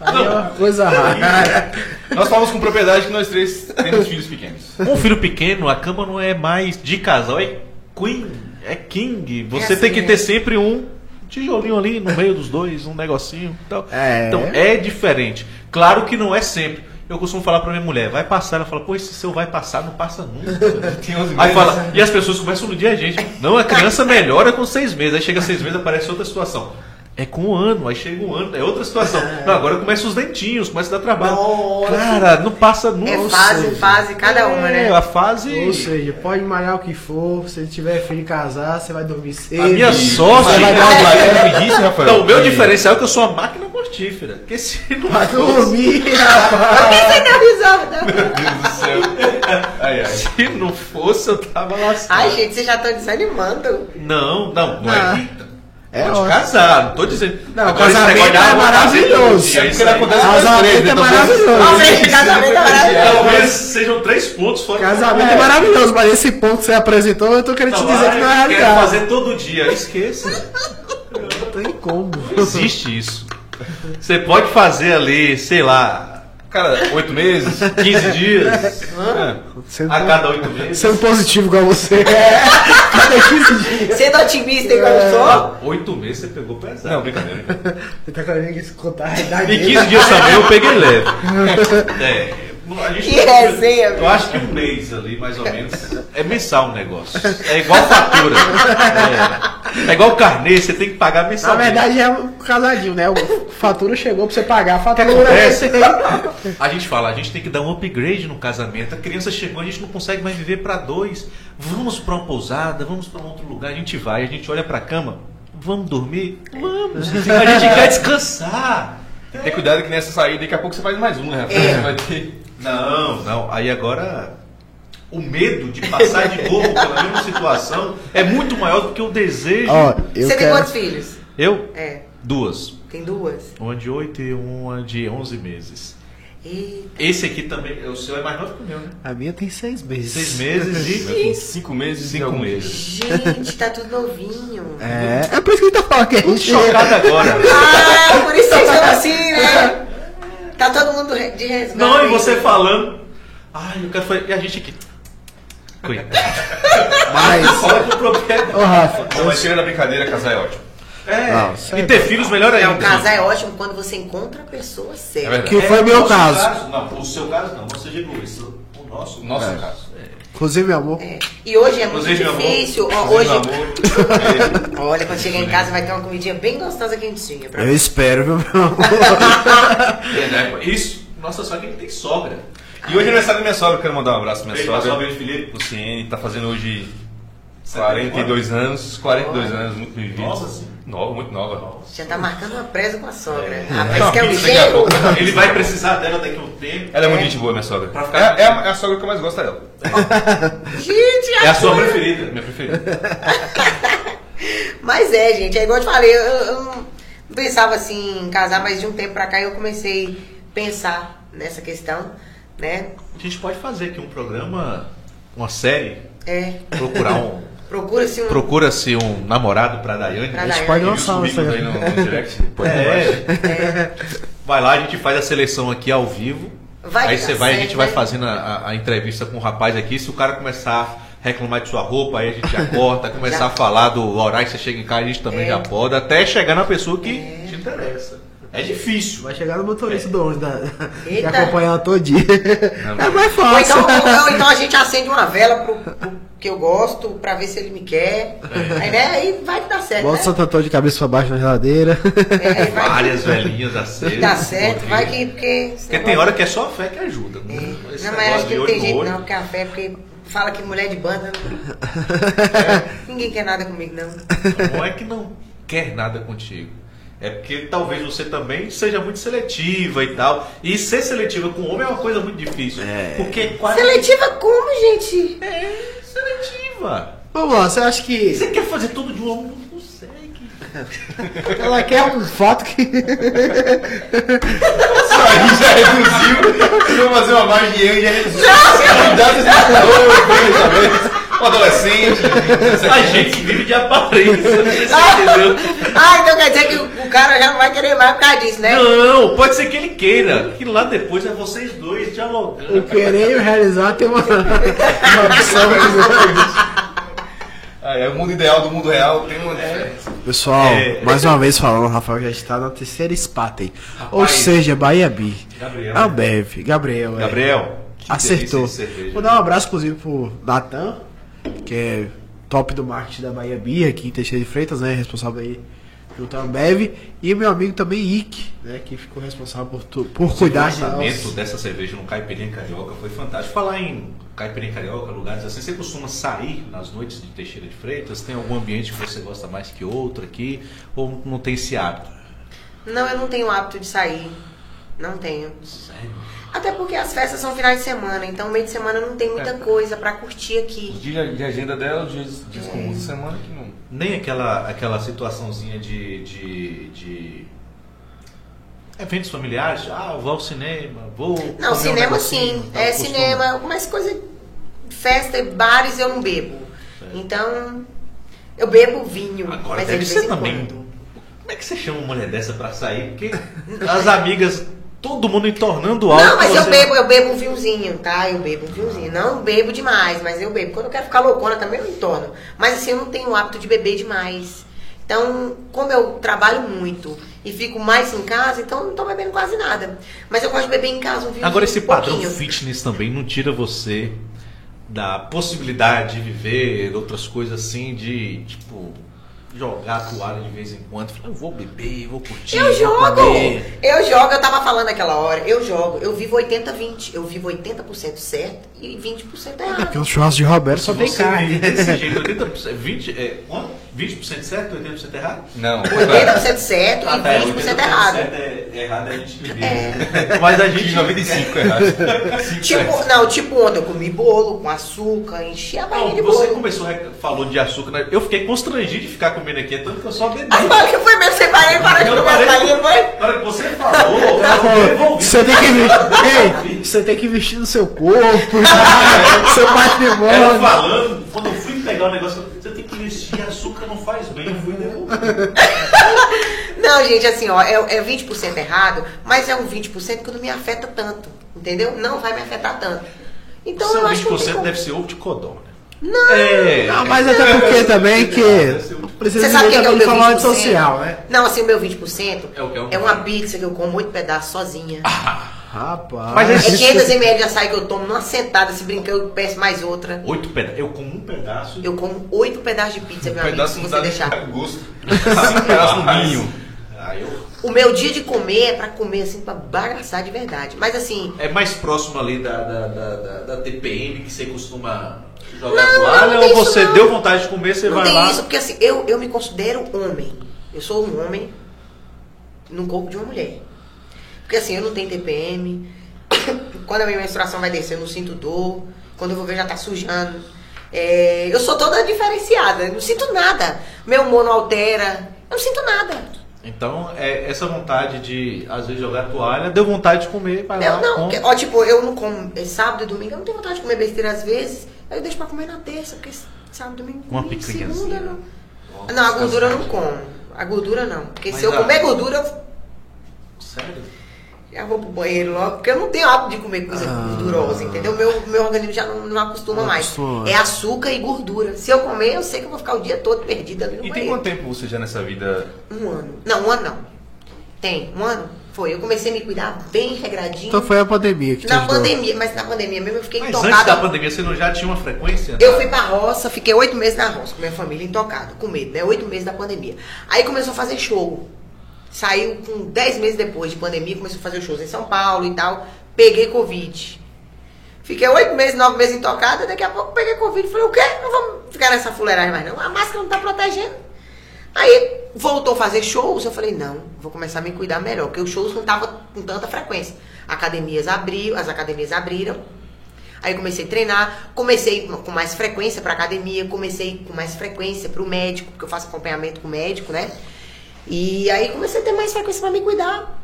Aí é uma coisa rara. Nós falamos com propriedade que nós três temos filhos pequenos. Um filho pequeno, a cama não é mais de casal, é queen, é king. Você assim, tem que né? ter sempre um tijolinho ali no meio dos dois, um negocinho. e tal. É. Então é diferente. Claro que não é sempre. Eu costumo falar pra minha mulher, vai passar. Ela fala, pô, esse seu vai passar, não passa nunca. Tem 11 Aí fala, e as pessoas começam a iludir a gente. Não, a criança melhora com seis meses. Aí chega seis meses, aparece outra situação. É com um ano, aí chega um ano, é outra situação. Não, agora começa os dentinhos, começa a dar trabalho. Nossa. Cara, não passa nunca. É fase, fase, cada uma, É, né? a fase. Ou seja, pode malhar o que for, se tiver filho e casar, você vai dormir cedo. A minha sorte. Você vai dar me disse, Rafael. Não, o meu que- diferencial é que eu sou uma máquina mortífera. Porque se não Vai fosse, dormir, rapaz. Você deu risada. Meu Deus do céu. Ai, ai. se não fosse, eu tava lascado. Ai, gente, vocês já estão desanimando. Não, não, não Ah. é. É Pode ótimo. casar, não tô dizendo. Não, o Agora, casamento é maravilhoso. dia, É isso porque ele aí. acontece Casamento é então maravilhoso. Talvez casamento é maravilhoso. Talvez sejam três pontos fora. Casamento é maravilhoso, mas esse ponto que você apresentou, eu tô querendo te dizer que não é Quero realidade. fazer todo dia. Esqueça. Não tem como. Existe isso. Você pode fazer ali, sei lá, Cara, oito meses. 15 dias. Sendo, A cada oito meses. sendo positivo igual você. Cada 15 dias. Sendo otimista igual eu sou. Oito meses você pegou pesado. Não, brincadeira. Você tá querendo que contar a idade E dele. 15 dias também eu peguei leve. É. Que resenha, Eu acho que um mês ali, mais ou menos. É mensal o negócio. É igual fatura. É, é igual carnê, você tem que pagar Na mensalmente. verdade é um casadinho, né? O fatura chegou pra você pagar, a fatura acontece? A gente fala, a gente tem que dar um upgrade no casamento. A criança chegou, a gente não consegue mais viver pra dois. Vamos pra uma pousada, vamos pra um outro lugar. A gente vai, a gente olha pra cama. Vamos dormir? Vamos. A gente quer descansar. Tem cuidado que nessa saída daqui a pouco você faz mais um, né? É. Vai ter. Não, não. Aí agora o medo de passar de novo pela mesma situação é muito maior do que o desejo. Ó, Você tem quero... quantos filhos? Eu? É, Duas. tem duas. Uma de oito e uma de 11 meses. Eita. Esse aqui também, o seu é mais novo que o meu, né? A minha tem seis meses. Seis meses e Cinco meses e cinco alguns meses. Gente, tá tudo novinho. É, é por isso que ele tá falando que a Tudo gente... chocado agora. Ah, por isso vocês são assim, né? Tá todo mundo de resgate. Não, e você falando. Ai, eu quero fazer. E a gente aqui. Cuidado. Mas, Fala com propriedade. ô Rafa, Não, mas tirando a brincadeira, casar é ótimo. É. Não, e é ter filhos melhor ainda. Não, casar é ótimo quando você encontra a pessoa É certa. verdade. que foi É, o meu nosso caso. Não, o seu caso não, você digo isso. O nosso. O nosso É. caso. Inclusive, meu amor, É. E hoje é muito Inclusive, difícil. Ó, hoje, olha, quando chegar em casa vai ter uma comidinha bem gostosa quentinha. Pra eu espero, viu, meu amor? É, né? Isso. Nossa, só que ele tem sogra. E hoje é aniversário da minha sogra, eu quero mandar um abraço pra minha Beijo sogra. de Felipe. Luciene, tá fazendo hoje 42 anos, 42 anos, muito vividos. Nossa, sim. Nova, muito nova. Já tá marcando uma presa com a sogra. É. Rapaz, Não, quer pizza daqui a ligeiro? pouco. Ele vai precisar dela daqui a um tempo. Ela é muito gente boa, minha sogra. É, é a, é a sogra que eu mais gosto dela. Gente, É a sua preferida. Minha preferida. Mas é, gente, é igual eu te falei, eu, eu não pensava assim em casar, mas de um tempo pra cá eu comecei a pensar nessa questão, né? A gente pode fazer aqui um programa, uma série, É, procurar um. procura-se um. Procura-se um namorado pra Daiane. Pra A gente Daiane. pode lançar um currículos aí no, no direct. Depois É. Vai lá, a gente faz a seleção aqui ao vivo. Vai aí você vai, a certo, gente vai né? fazendo a, a- a entrevista com o rapaz aqui. Se o cara começar a reclamar de sua roupa, aí a gente já corta, começar Já. a falar do horário que você chega em casa, a gente também É. já pode, até chegar na pessoa que te interessa. É difícil. Vai chegar no motorista do ônibus da, que Eita. acompanha ela todo dia. É mais Ou fácil. então, ou então a gente acende uma vela pro, pro que eu gosto, pra ver se ele me quer. Aí, né, aí vai que dá certo. Bota o né? Santo Antônio de cabeça pra baixo na geladeira. É, Várias velhinhas da que ceia. dá certo, vai que. Porque, Porque tem hora que é só a fé que ajuda. É. né? Não, mas acho que tem jeito olho. não, porque a fé, porque fala que mulher de banda. Ninguém quer nada comigo, não. Não é que não quer nada contigo. É porque talvez você também seja muito seletiva e tal. E ser seletiva com homem é uma coisa muito difícil. É. Porque quase. Seletiva como, gente? É, seletiva. Vamos lá, você acha que Você quer fazer tudo de um homem, não consegue. ela quer um fato que. Isso aí já reduziu. Se eu fazer uma margem de erro, já reduziu. Cuidado, esse Um adolescente. A gente vive de aparência, não sei se você entendeu. Ah, então quer dizer que o, o cara já não vai querer mais por causa disso, né? Não, pode ser que ele queira. Que lá depois é vocês dois O dialogando. querer e o realizar tem uma, uma opção. Ah, é o mundo ideal do mundo real tem uma diferença. Pessoal, É. mais uma vez falando, o Rafael já está na terceira Spaten. Ou seja, Bahia B. Gabriel. Albev, Gabriel. é. Gabriel, que Acertou. Vou dar um abraço, inclusive, pro Natan, que é top do marketing da Bahia Bia, aqui em Teixeira de Freitas, né? Responsável aí junto à Ambev, e meu amigo também Ike, né, que ficou responsável por, tu- por cuidar o de lançamento dessa cerveja no Caipirinha Carioca foi fantástico. Falar em Caipirinha Carioca, lugares assim, você costuma sair nas noites de Teixeira de Freitas? Tem algum ambiente que você gosta mais que outro aqui? Ou não tem esse hábito? Não, eu não tenho hábito de sair. Não tenho. Sério? Até porque as festas são finais de semana, então meio de semana não tem muita É. coisa pra curtir Os aqui. dias de agenda dela, os dias, dias comuns da semana que não. Nem aquela, aquela situaçãozinha de, de, de eventos familiares? Ah, eu vou ao cinema, vou. Não, um cinema negocinho, sim. tal, É costuma. cinema, mas coisa. Festa, bares eu não bebo. Então. Eu bebo vinho. Agora mas é deve de ser também. quando. Como é que você chama uma mulher dessa pra sair? Porque as amigas, todo mundo entornando alto. Não, mas eu bebo, eu bebo um vinhozinho, tá? Eu bebo um vinhozinho. Não bebo demais, mas eu bebo. Quando eu quero ficar loucona também eu entorno. Mas assim, eu não tenho o hábito de beber demais. Então, como eu trabalho muito e fico mais em casa, então eu não tô bebendo quase nada. Mas eu gosto de beber em casa um vinhozinho. Agora esse padrão pouquinho. fitness também não tira você da possibilidade de viver outras coisas assim, de tipo jogar a toalha de vez em quando, falar, eu vou beber, vou curtir, Eu jogo! comer. Eu jogo, eu tava falando aquela hora, eu jogo, eu vivo 80-20. Eu vivo 80% certo e 20% errado. Porque o churrasco de Roberto só tem você carne. desse jeito, 80%, 20, é, quanto? 20% certo, 80% errado? Não. 80% certo Ah, tá, e 20% errado. É, errado é a gente beber. Mas a gente 95 errado. Tipo, não, tipo ontem eu comi bolo com açúcar, enchi a barriga de você bolo. começou, a- falou de açúcar, né? eu fiquei constrangido de ficar comendo aqui, tanto que eu só bebi. Aí que foi mesmo, você parei, para de Eu comer parei- a galinha, foi? Você falou, Ela. Você tem que vestir. Ei, você tem que vestir no seu corpo, seu Ela patrimônio. falando, quando eu fui pegar o negócio, Não, gente, assim, ó, é, é 20% errado, mas é um 20% que não me afeta tanto, entendeu? Não vai me afetar tanto. Então Seu eu acho que não 20% tem como. deve ser ovo de codó, né? Não. É. Não, mas até porque também que precisa Você sabe que é o meu falar de 20%? social, né? Não, assim, o meu 20% É o que é o- é uma pizza que eu como oito pedaços sozinha. Rapaz. Mas É esse- 500 ml de açaí que eu tomo numa sentada, se brincar eu peço mais outra. Oito pedaços. Eu como um pedaço. Eu como oito pedaços de pizza, meu Um amigo, pedaço se você deixar. gosto. Cinco pedaços no. Ah, eu... O meu dia de comer é pra comer assim, pra bagaçar de verdade. Mas assim, É mais próximo ali da, da, da, da- da TPM que você costuma jogar Não, toalha não tem ou isso você não. deu vontade de comer, você não vai tem lá. isso, porque assim, eu, eu me considero homem. Eu sou um homem num corpo de uma mulher. Porque assim, eu não tenho TPM. Quando a minha menstruação vai descer, eu não sinto dor. Quando eu vou ver, já tá sujando. É, eu sou toda diferenciada, eu não sinto nada. Meu humor não altera. Eu não sinto nada. Então, é, essa vontade de, às vezes, jogar toalha, deu vontade de comer, vai Eu lá. não, come. ó, tipo, eu não como é, sábado e domingo, eu não tenho vontade de comer besteira às vezes. Aí eu deixo pra comer na terça, porque sábado e domingo. Uma picanhazinha. segunda, não. Não, a gordura eu não como. A gordura não. Porque Mas se eu a- comer gordura, eu Sério? Já vou pro banheiro logo. Porque eu não tenho hábito de comer coisa Ah. gordurosa, entendeu? Meu, meu organismo já não, não acostuma Não mais. acostuma. É açúcar e gordura. Se eu comer, eu sei que eu vou ficar o dia todo perdida ali no E tem banheiro. quanto tempo você já nessa vida? Um ano. Não, um ano não. Tem, um ano. Foi. Eu comecei a me cuidar bem regradinho. Então foi a pandemia que te na ajudou. pandemia, mas na pandemia mesmo eu fiquei Mas intocada. antes da pandemia, você não já tinha uma frequência? Eu fui pra roça, fiquei oito meses na roça, com minha família intocada, com medo, né? Oito meses da pandemia. Aí começou a fazer show. Saiu com dez meses depois de pandemia, começou a fazer shows em São Paulo e tal. Peguei Covid. Fiquei oito meses, nove meses intocada, daqui a pouco peguei Covid. Falei, o quê? Não vamos ficar nessa fuleiragem mais não. A máscara não tá protegendo. Aí voltou a fazer shows, eu falei, não, vou começar a me cuidar melhor, porque os shows não estavam com tanta frequência. Academias abriram, as academias abriram. Aí comecei a treinar, comecei com mais frequência para academia, comecei com mais frequência para o médico, porque eu faço acompanhamento com o médico, né? E aí comecei a ter mais frequência para me cuidar.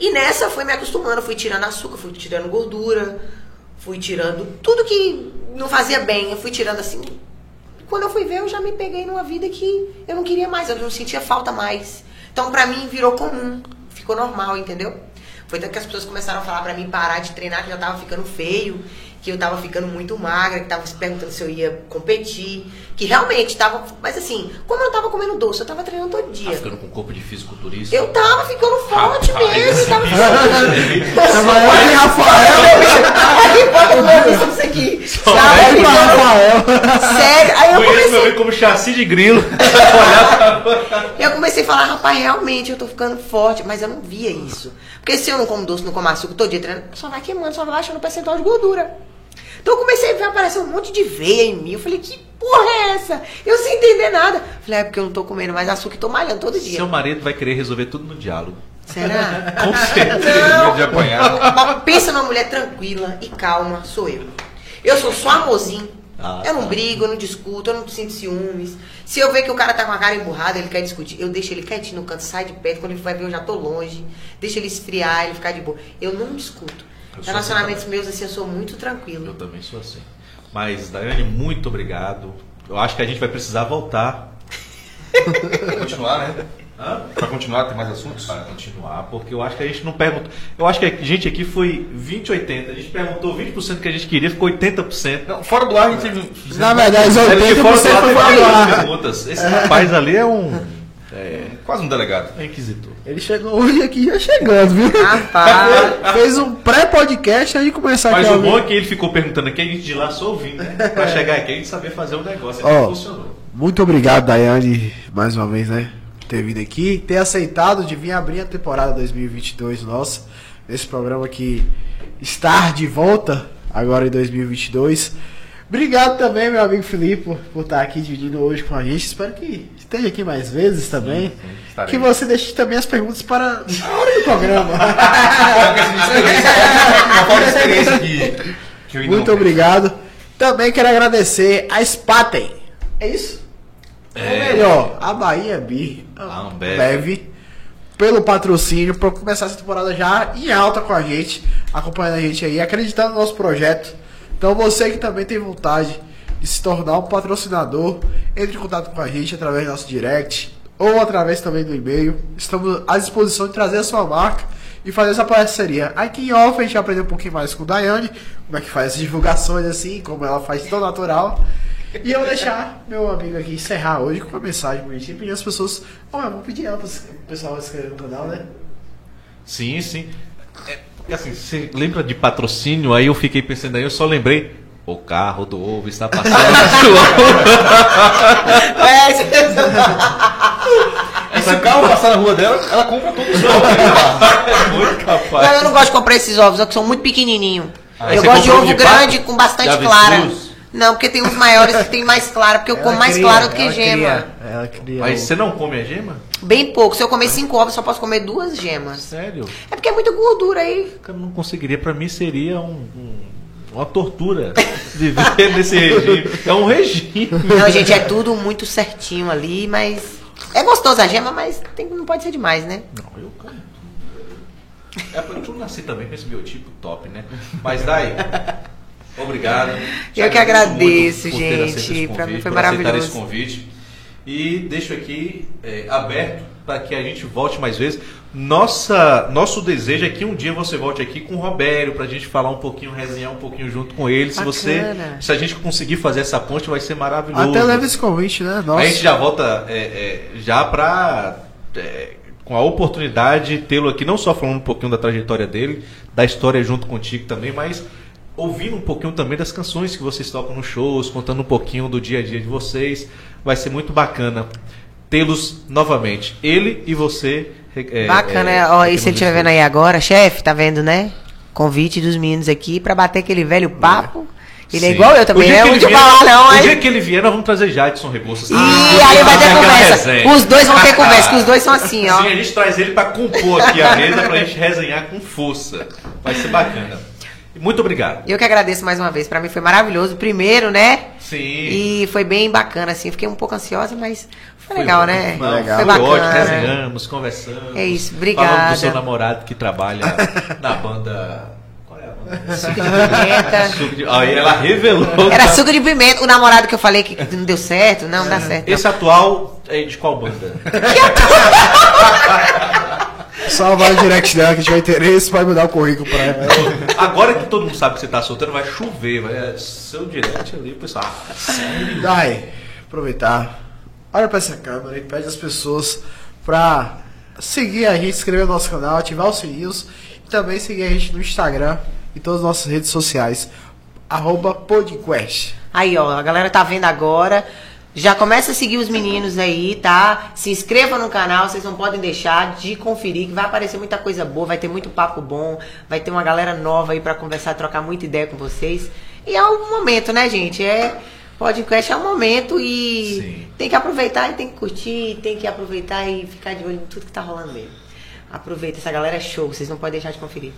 E nessa fui me acostumando, fui tirando açúcar, fui tirando gordura, fui tirando tudo que não fazia bem, eu fui tirando assim. Quando eu fui ver, eu já me peguei numa vida que eu não queria mais, eu não sentia falta mais. Então pra mim virou comum, ficou normal, entendeu? Foi tanto que as pessoas começaram a falar pra mim parar de treinar, que já tava ficando feio, que eu tava ficando muito magra, que tava se perguntando se eu ia competir, que realmente tava. Mas assim, como eu tava comendo doce, eu tava treinando todo dia. Tá ficando com corpo de fisiculturista? Eu tava ficando forte Rapaz, mesmo, tava Trabalhava em Rafael. Aqui, pode ver isso aqui. Só Tava ficando Rafael. sério. Aí eu Conheço meu comecei, como chassi de grilo. eu comecei comecei a falar, rapaz, realmente eu tô ficando forte, mas eu não via isso. Porque se eu não como doce, não como açúcar todo dia treinando, só vai queimando, só vai baixando o percentual de gordura. Então eu comecei a ver aparecer um monte de veia em mim. Eu falei, que porra é essa? Eu sem entender nada. Falei, é porque eu não tô comendo mais açúcar e tô malhando todo dia. Seu marido vai querer resolver tudo no diálogo. Será? Com certeza. Não. de apanhar. Pensa numa mulher tranquila e calma, sou eu. Eu sou só amorzinho. Ah, eu não tá. brigo, eu não discuto, eu não sinto ciúmes. Se eu ver que o cara tá com a cara emburrada, ele quer discutir, eu deixo ele quietinho no canto, sai de perto, quando ele vai ver eu já tô longe. Deixa ele esfriar, ele ficar de boa. Eu não discuto. Eu sou Relacionamentos assim meus, assim, eu sou muito Eu tranquilo. também sou assim. Mas, Daiane, muito obrigado. Eu acho que a gente vai precisar voltar. Pra continuar, né? Hã? Pra continuar, tem mais assuntos? Para continuar, porque eu acho que a gente não perguntou. Eu acho que a gente aqui foi 20, 80. A gente perguntou 20% que a gente queria, ficou 80%. Não, fora do ar a gente teve. Na verdade, os É porque 80% fora do foi fora do ar. perguntas. Esse rapaz ali é um. É, Quase um delegado. é inquisitor. Ele chegou hoje aqui já chegando, viu? Rapaz. Fez um pré-podcast de começar Mas o bom é que ele ficou perguntando aqui, a gente de lá só ouvindo, né? Pra chegar aqui a gente saber fazer o negócio. Ó. Ele funcionou. Muito obrigado, Daiane, mais uma vez, né? Por ter vindo aqui, ter aceitado de vir abrir a temporada 2022 nossa, nesse programa que estar de volta agora em 2022. Obrigado também, meu amigo Felipe, por, por estar aqui dividindo hoje com a gente. Espero que esteja aqui mais vezes também. estarei. que você deixe também as perguntas para a hora do programa. Muito obrigado. Também quero agradecer a Spaten. É isso? Ou É. melhor, a Bahia Beer, A Ambev. Bev, pelo patrocínio, para começar essa temporada já em alta com a gente, acompanhando a gente aí, acreditando no nosso projeto. Então você que também tem vontade de se tornar um patrocinador, entre em contato com a gente através do nosso direct ou através também do e-mail. Estamos à disposição de trazer a sua marca e fazer essa parceria. Aqui em off a gente vai aprender um pouquinho mais com o Daiane, como é que faz essas divulgações assim, como ela faz tão natural. E eu vou deixar meu amigo aqui encerrar hoje com uma mensagem bonitinha e pedir às pessoas. Ó, eu vou pedir ela para o pessoal inscrever no canal, né? Sim, sim. É, porque assim, você lembra de patrocínio? Aí eu fiquei pensando aí, eu só lembrei. O carro do ovo está passando É, E se o carro passar na rua dela, ela compra todos os ovos. É muito capaz. Não, eu não gosto de comprar esses ovos, que são muito pequenininhos. Ah, eu gosto de ovo de grande pato? com bastante clara. Não, porque tem uns maiores que tem mais clara, porque eu como mais claro do que gema. ela cria. Mas o- você não come a gema? Bem pouco. Se eu comer cinco ovos, eu só posso comer duas gemas. Sério? É porque é muita gordura aí. Eu não conseguiria. Pra mim seria um- um- uma tortura viver nesse regime. É um regime. Não, gente, é tudo muito certinho ali, mas. É gostoso a gema, mas tem- não pode ser demais, né? Não, eu como. É porque eu nasci também com esse biotipo top, né? Mas daí. Obrigado. Eu que agradeço gente. Pra mim foi por aceitar maravilhoso. esse convite. E deixo aqui é, aberto para que a gente volte mais vezes. Nossa, nosso desejo é que um dia você volte aqui com o Robério para a gente falar um pouquinho, resenhar um pouquinho junto com ele. Se você, se a gente conseguir fazer essa ponte, vai ser maravilhoso. Até leva esse convite, né? Nossa. A gente já volta é, é, já para com a oportunidade de tê-lo aqui, não só falando um pouquinho da trajetória dele, da história junto contigo também, mas ouvindo um pouquinho também das canções que vocês tocam nos shows, contando um pouquinho do dia a dia de vocês. Vai ser muito bacana tê-los novamente. Ele e você. é, Bacana, é, ó, e se ele estiver vendo aí agora, chefe, tá vendo, né? Convite dos meninos aqui pra bater aquele velho papo. Ele é Sim. igual eu também, é ele de vier- falar não, O dia que ele vier, nós vamos trazer Jadson Rebouças. E aí vai ter conversa. resenha. Os dois vão ter conversa, que os dois são assim, ó. Sim, a gente traz ele pra compor aqui a mesa pra gente resenhar com força. Vai ser bacana. Muito obrigado. Eu que agradeço mais uma vez, pra mim foi maravilhoso. Primeiro, né? Sim. E foi bem bacana, assim. Fiquei um pouco ansiosa, mas foi legal, né? Não, legal. Foi Foi ótimo, bacana. resenhamos, conversamos. É isso, Falando obrigada. do seu namorado que trabalha na banda. Qual é a banda? Suco de pimenta. Suco de- Aí ela revelou. Era suco de pimenta. O namorado que eu falei que não deu certo, não, não dá certo. não. Esse atual é de qual banda? Só vai no direct dela que tiver interesse, vai mudar o currículo pra ela. Agora que todo mundo sabe que você tá solteiro, vai chover. Vai é seu direct ali, pessoal. Ah? Dai, aproveitar. Olha pra essa câmera e pede às pessoas pra seguir a gente, inscrever no nosso canal, ativar os sininhos e também seguir a gente no Instagram e todas as nossas redes sociais. Arroba podcast. Aí, ó, a galera tá vendo agora. Já começa a seguir os meninos aí, tá? Se inscreva no canal, vocês não podem deixar de conferir, que vai aparecer muita coisa boa, vai ter muito papo bom, vai ter uma galera nova aí pra conversar, trocar muita ideia com vocês. E é um momento, né, gente? É podcast é um momento e Sim. tem que aproveitar e tem que curtir, tem que aproveitar e ficar de olho em tudo que tá rolando mesmo. Aproveita, essa galera é show, vocês não podem deixar de conferir.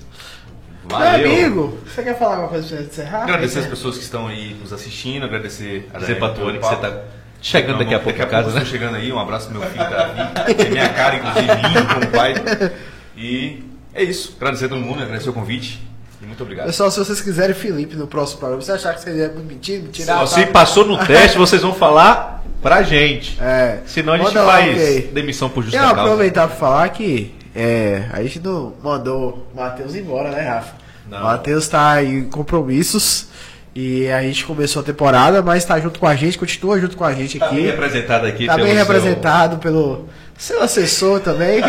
Meu Valeu. amigo, você quer falar alguma coisa pra gente encerrar? Agradecer as pessoas que estão aí nos assistindo, agradecer a pelo Tony que você tá chegando daqui a pouco daqui em casa, eu né? estou chegando aí, um abraço pro meu filho Davi, que é minha cara, inclusive, lindo como pai. E é isso, agradecer a todo mundo, agradecer o convite e muito obrigado. Pessoal, se vocês quiserem Felipe no próximo programa, você achar que você é mentira, me tirar. Se passou no teste, vocês vão falar pra gente. É. Senão a gente Manda lá, faz ok. demissão por justa Eu causa. aproveitar pra falar que é, a gente não mandou o Matheus embora, né, Rafa? Não. O Matheus tá em compromissos e a gente começou a temporada, mas tá junto com a gente, continua junto com a gente Tá bem aqui. representado aqui. Tá bem seu- representado pelo seu assessor também,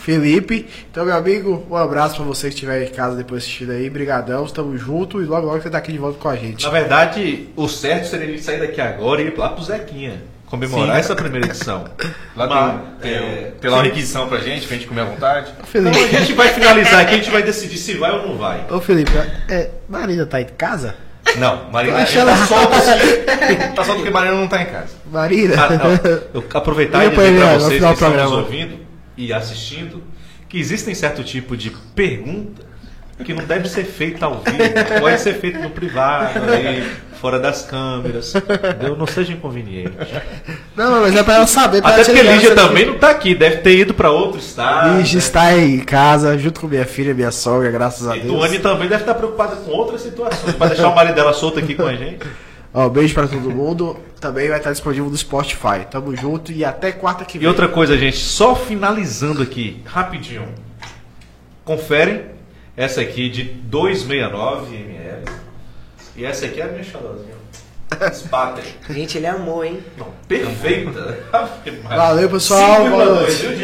Felipe. Então, meu amigo, um abraço pra você que estiver em casa depois assistindo aí. Brigadão, tamo junto e logo logo você tá aqui de volta com a gente. Na verdade, o certo seria ele sair daqui agora e ir lá pro Zequinha. Comemorar essa primeira edição. Lá Mas, tem, é, tem lá uma requisição pra gente, pra gente comer à vontade. Então Felipe. a gente vai finalizar aqui, a gente vai decidir se vai ou não vai. Ô Felipe, é, Marina tá em casa? Não, Marina, ele ela- tá. Tá porque Marina não tá em casa. Marina? Ah. Eu aproveitar e dizer pra vocês que estão nos ouvindo e assistindo que existem certo tipo de pergunta que não deve ser feita ao vivo, pode ser feita no privado, aí, fora das câmeras. Entendeu? Não seja inconveniente. Não, mas é pra ela saber. Pra Até porque Lígia também não tá aqui, deve ter ido pra outro estado. Lígia está em casa, junto com minha filha, minha sogra, graças a E Deus. Tuane também deve estar preocupada com outras situações, pra deixar o marido dela solto aqui com a gente. Ó, beijo pra todo mundo. Também vai estar disponível no Spotify. Tamo junto e até quarta que E vem. outra coisa, gente, só finalizando aqui, rapidinho. Confere essa aqui de 269 ml. E essa aqui é a minha xarozinha. Spaten. Gente, ele amou, hein? Não, perfeita. Valeu, pessoal. Boa 5,2 noite.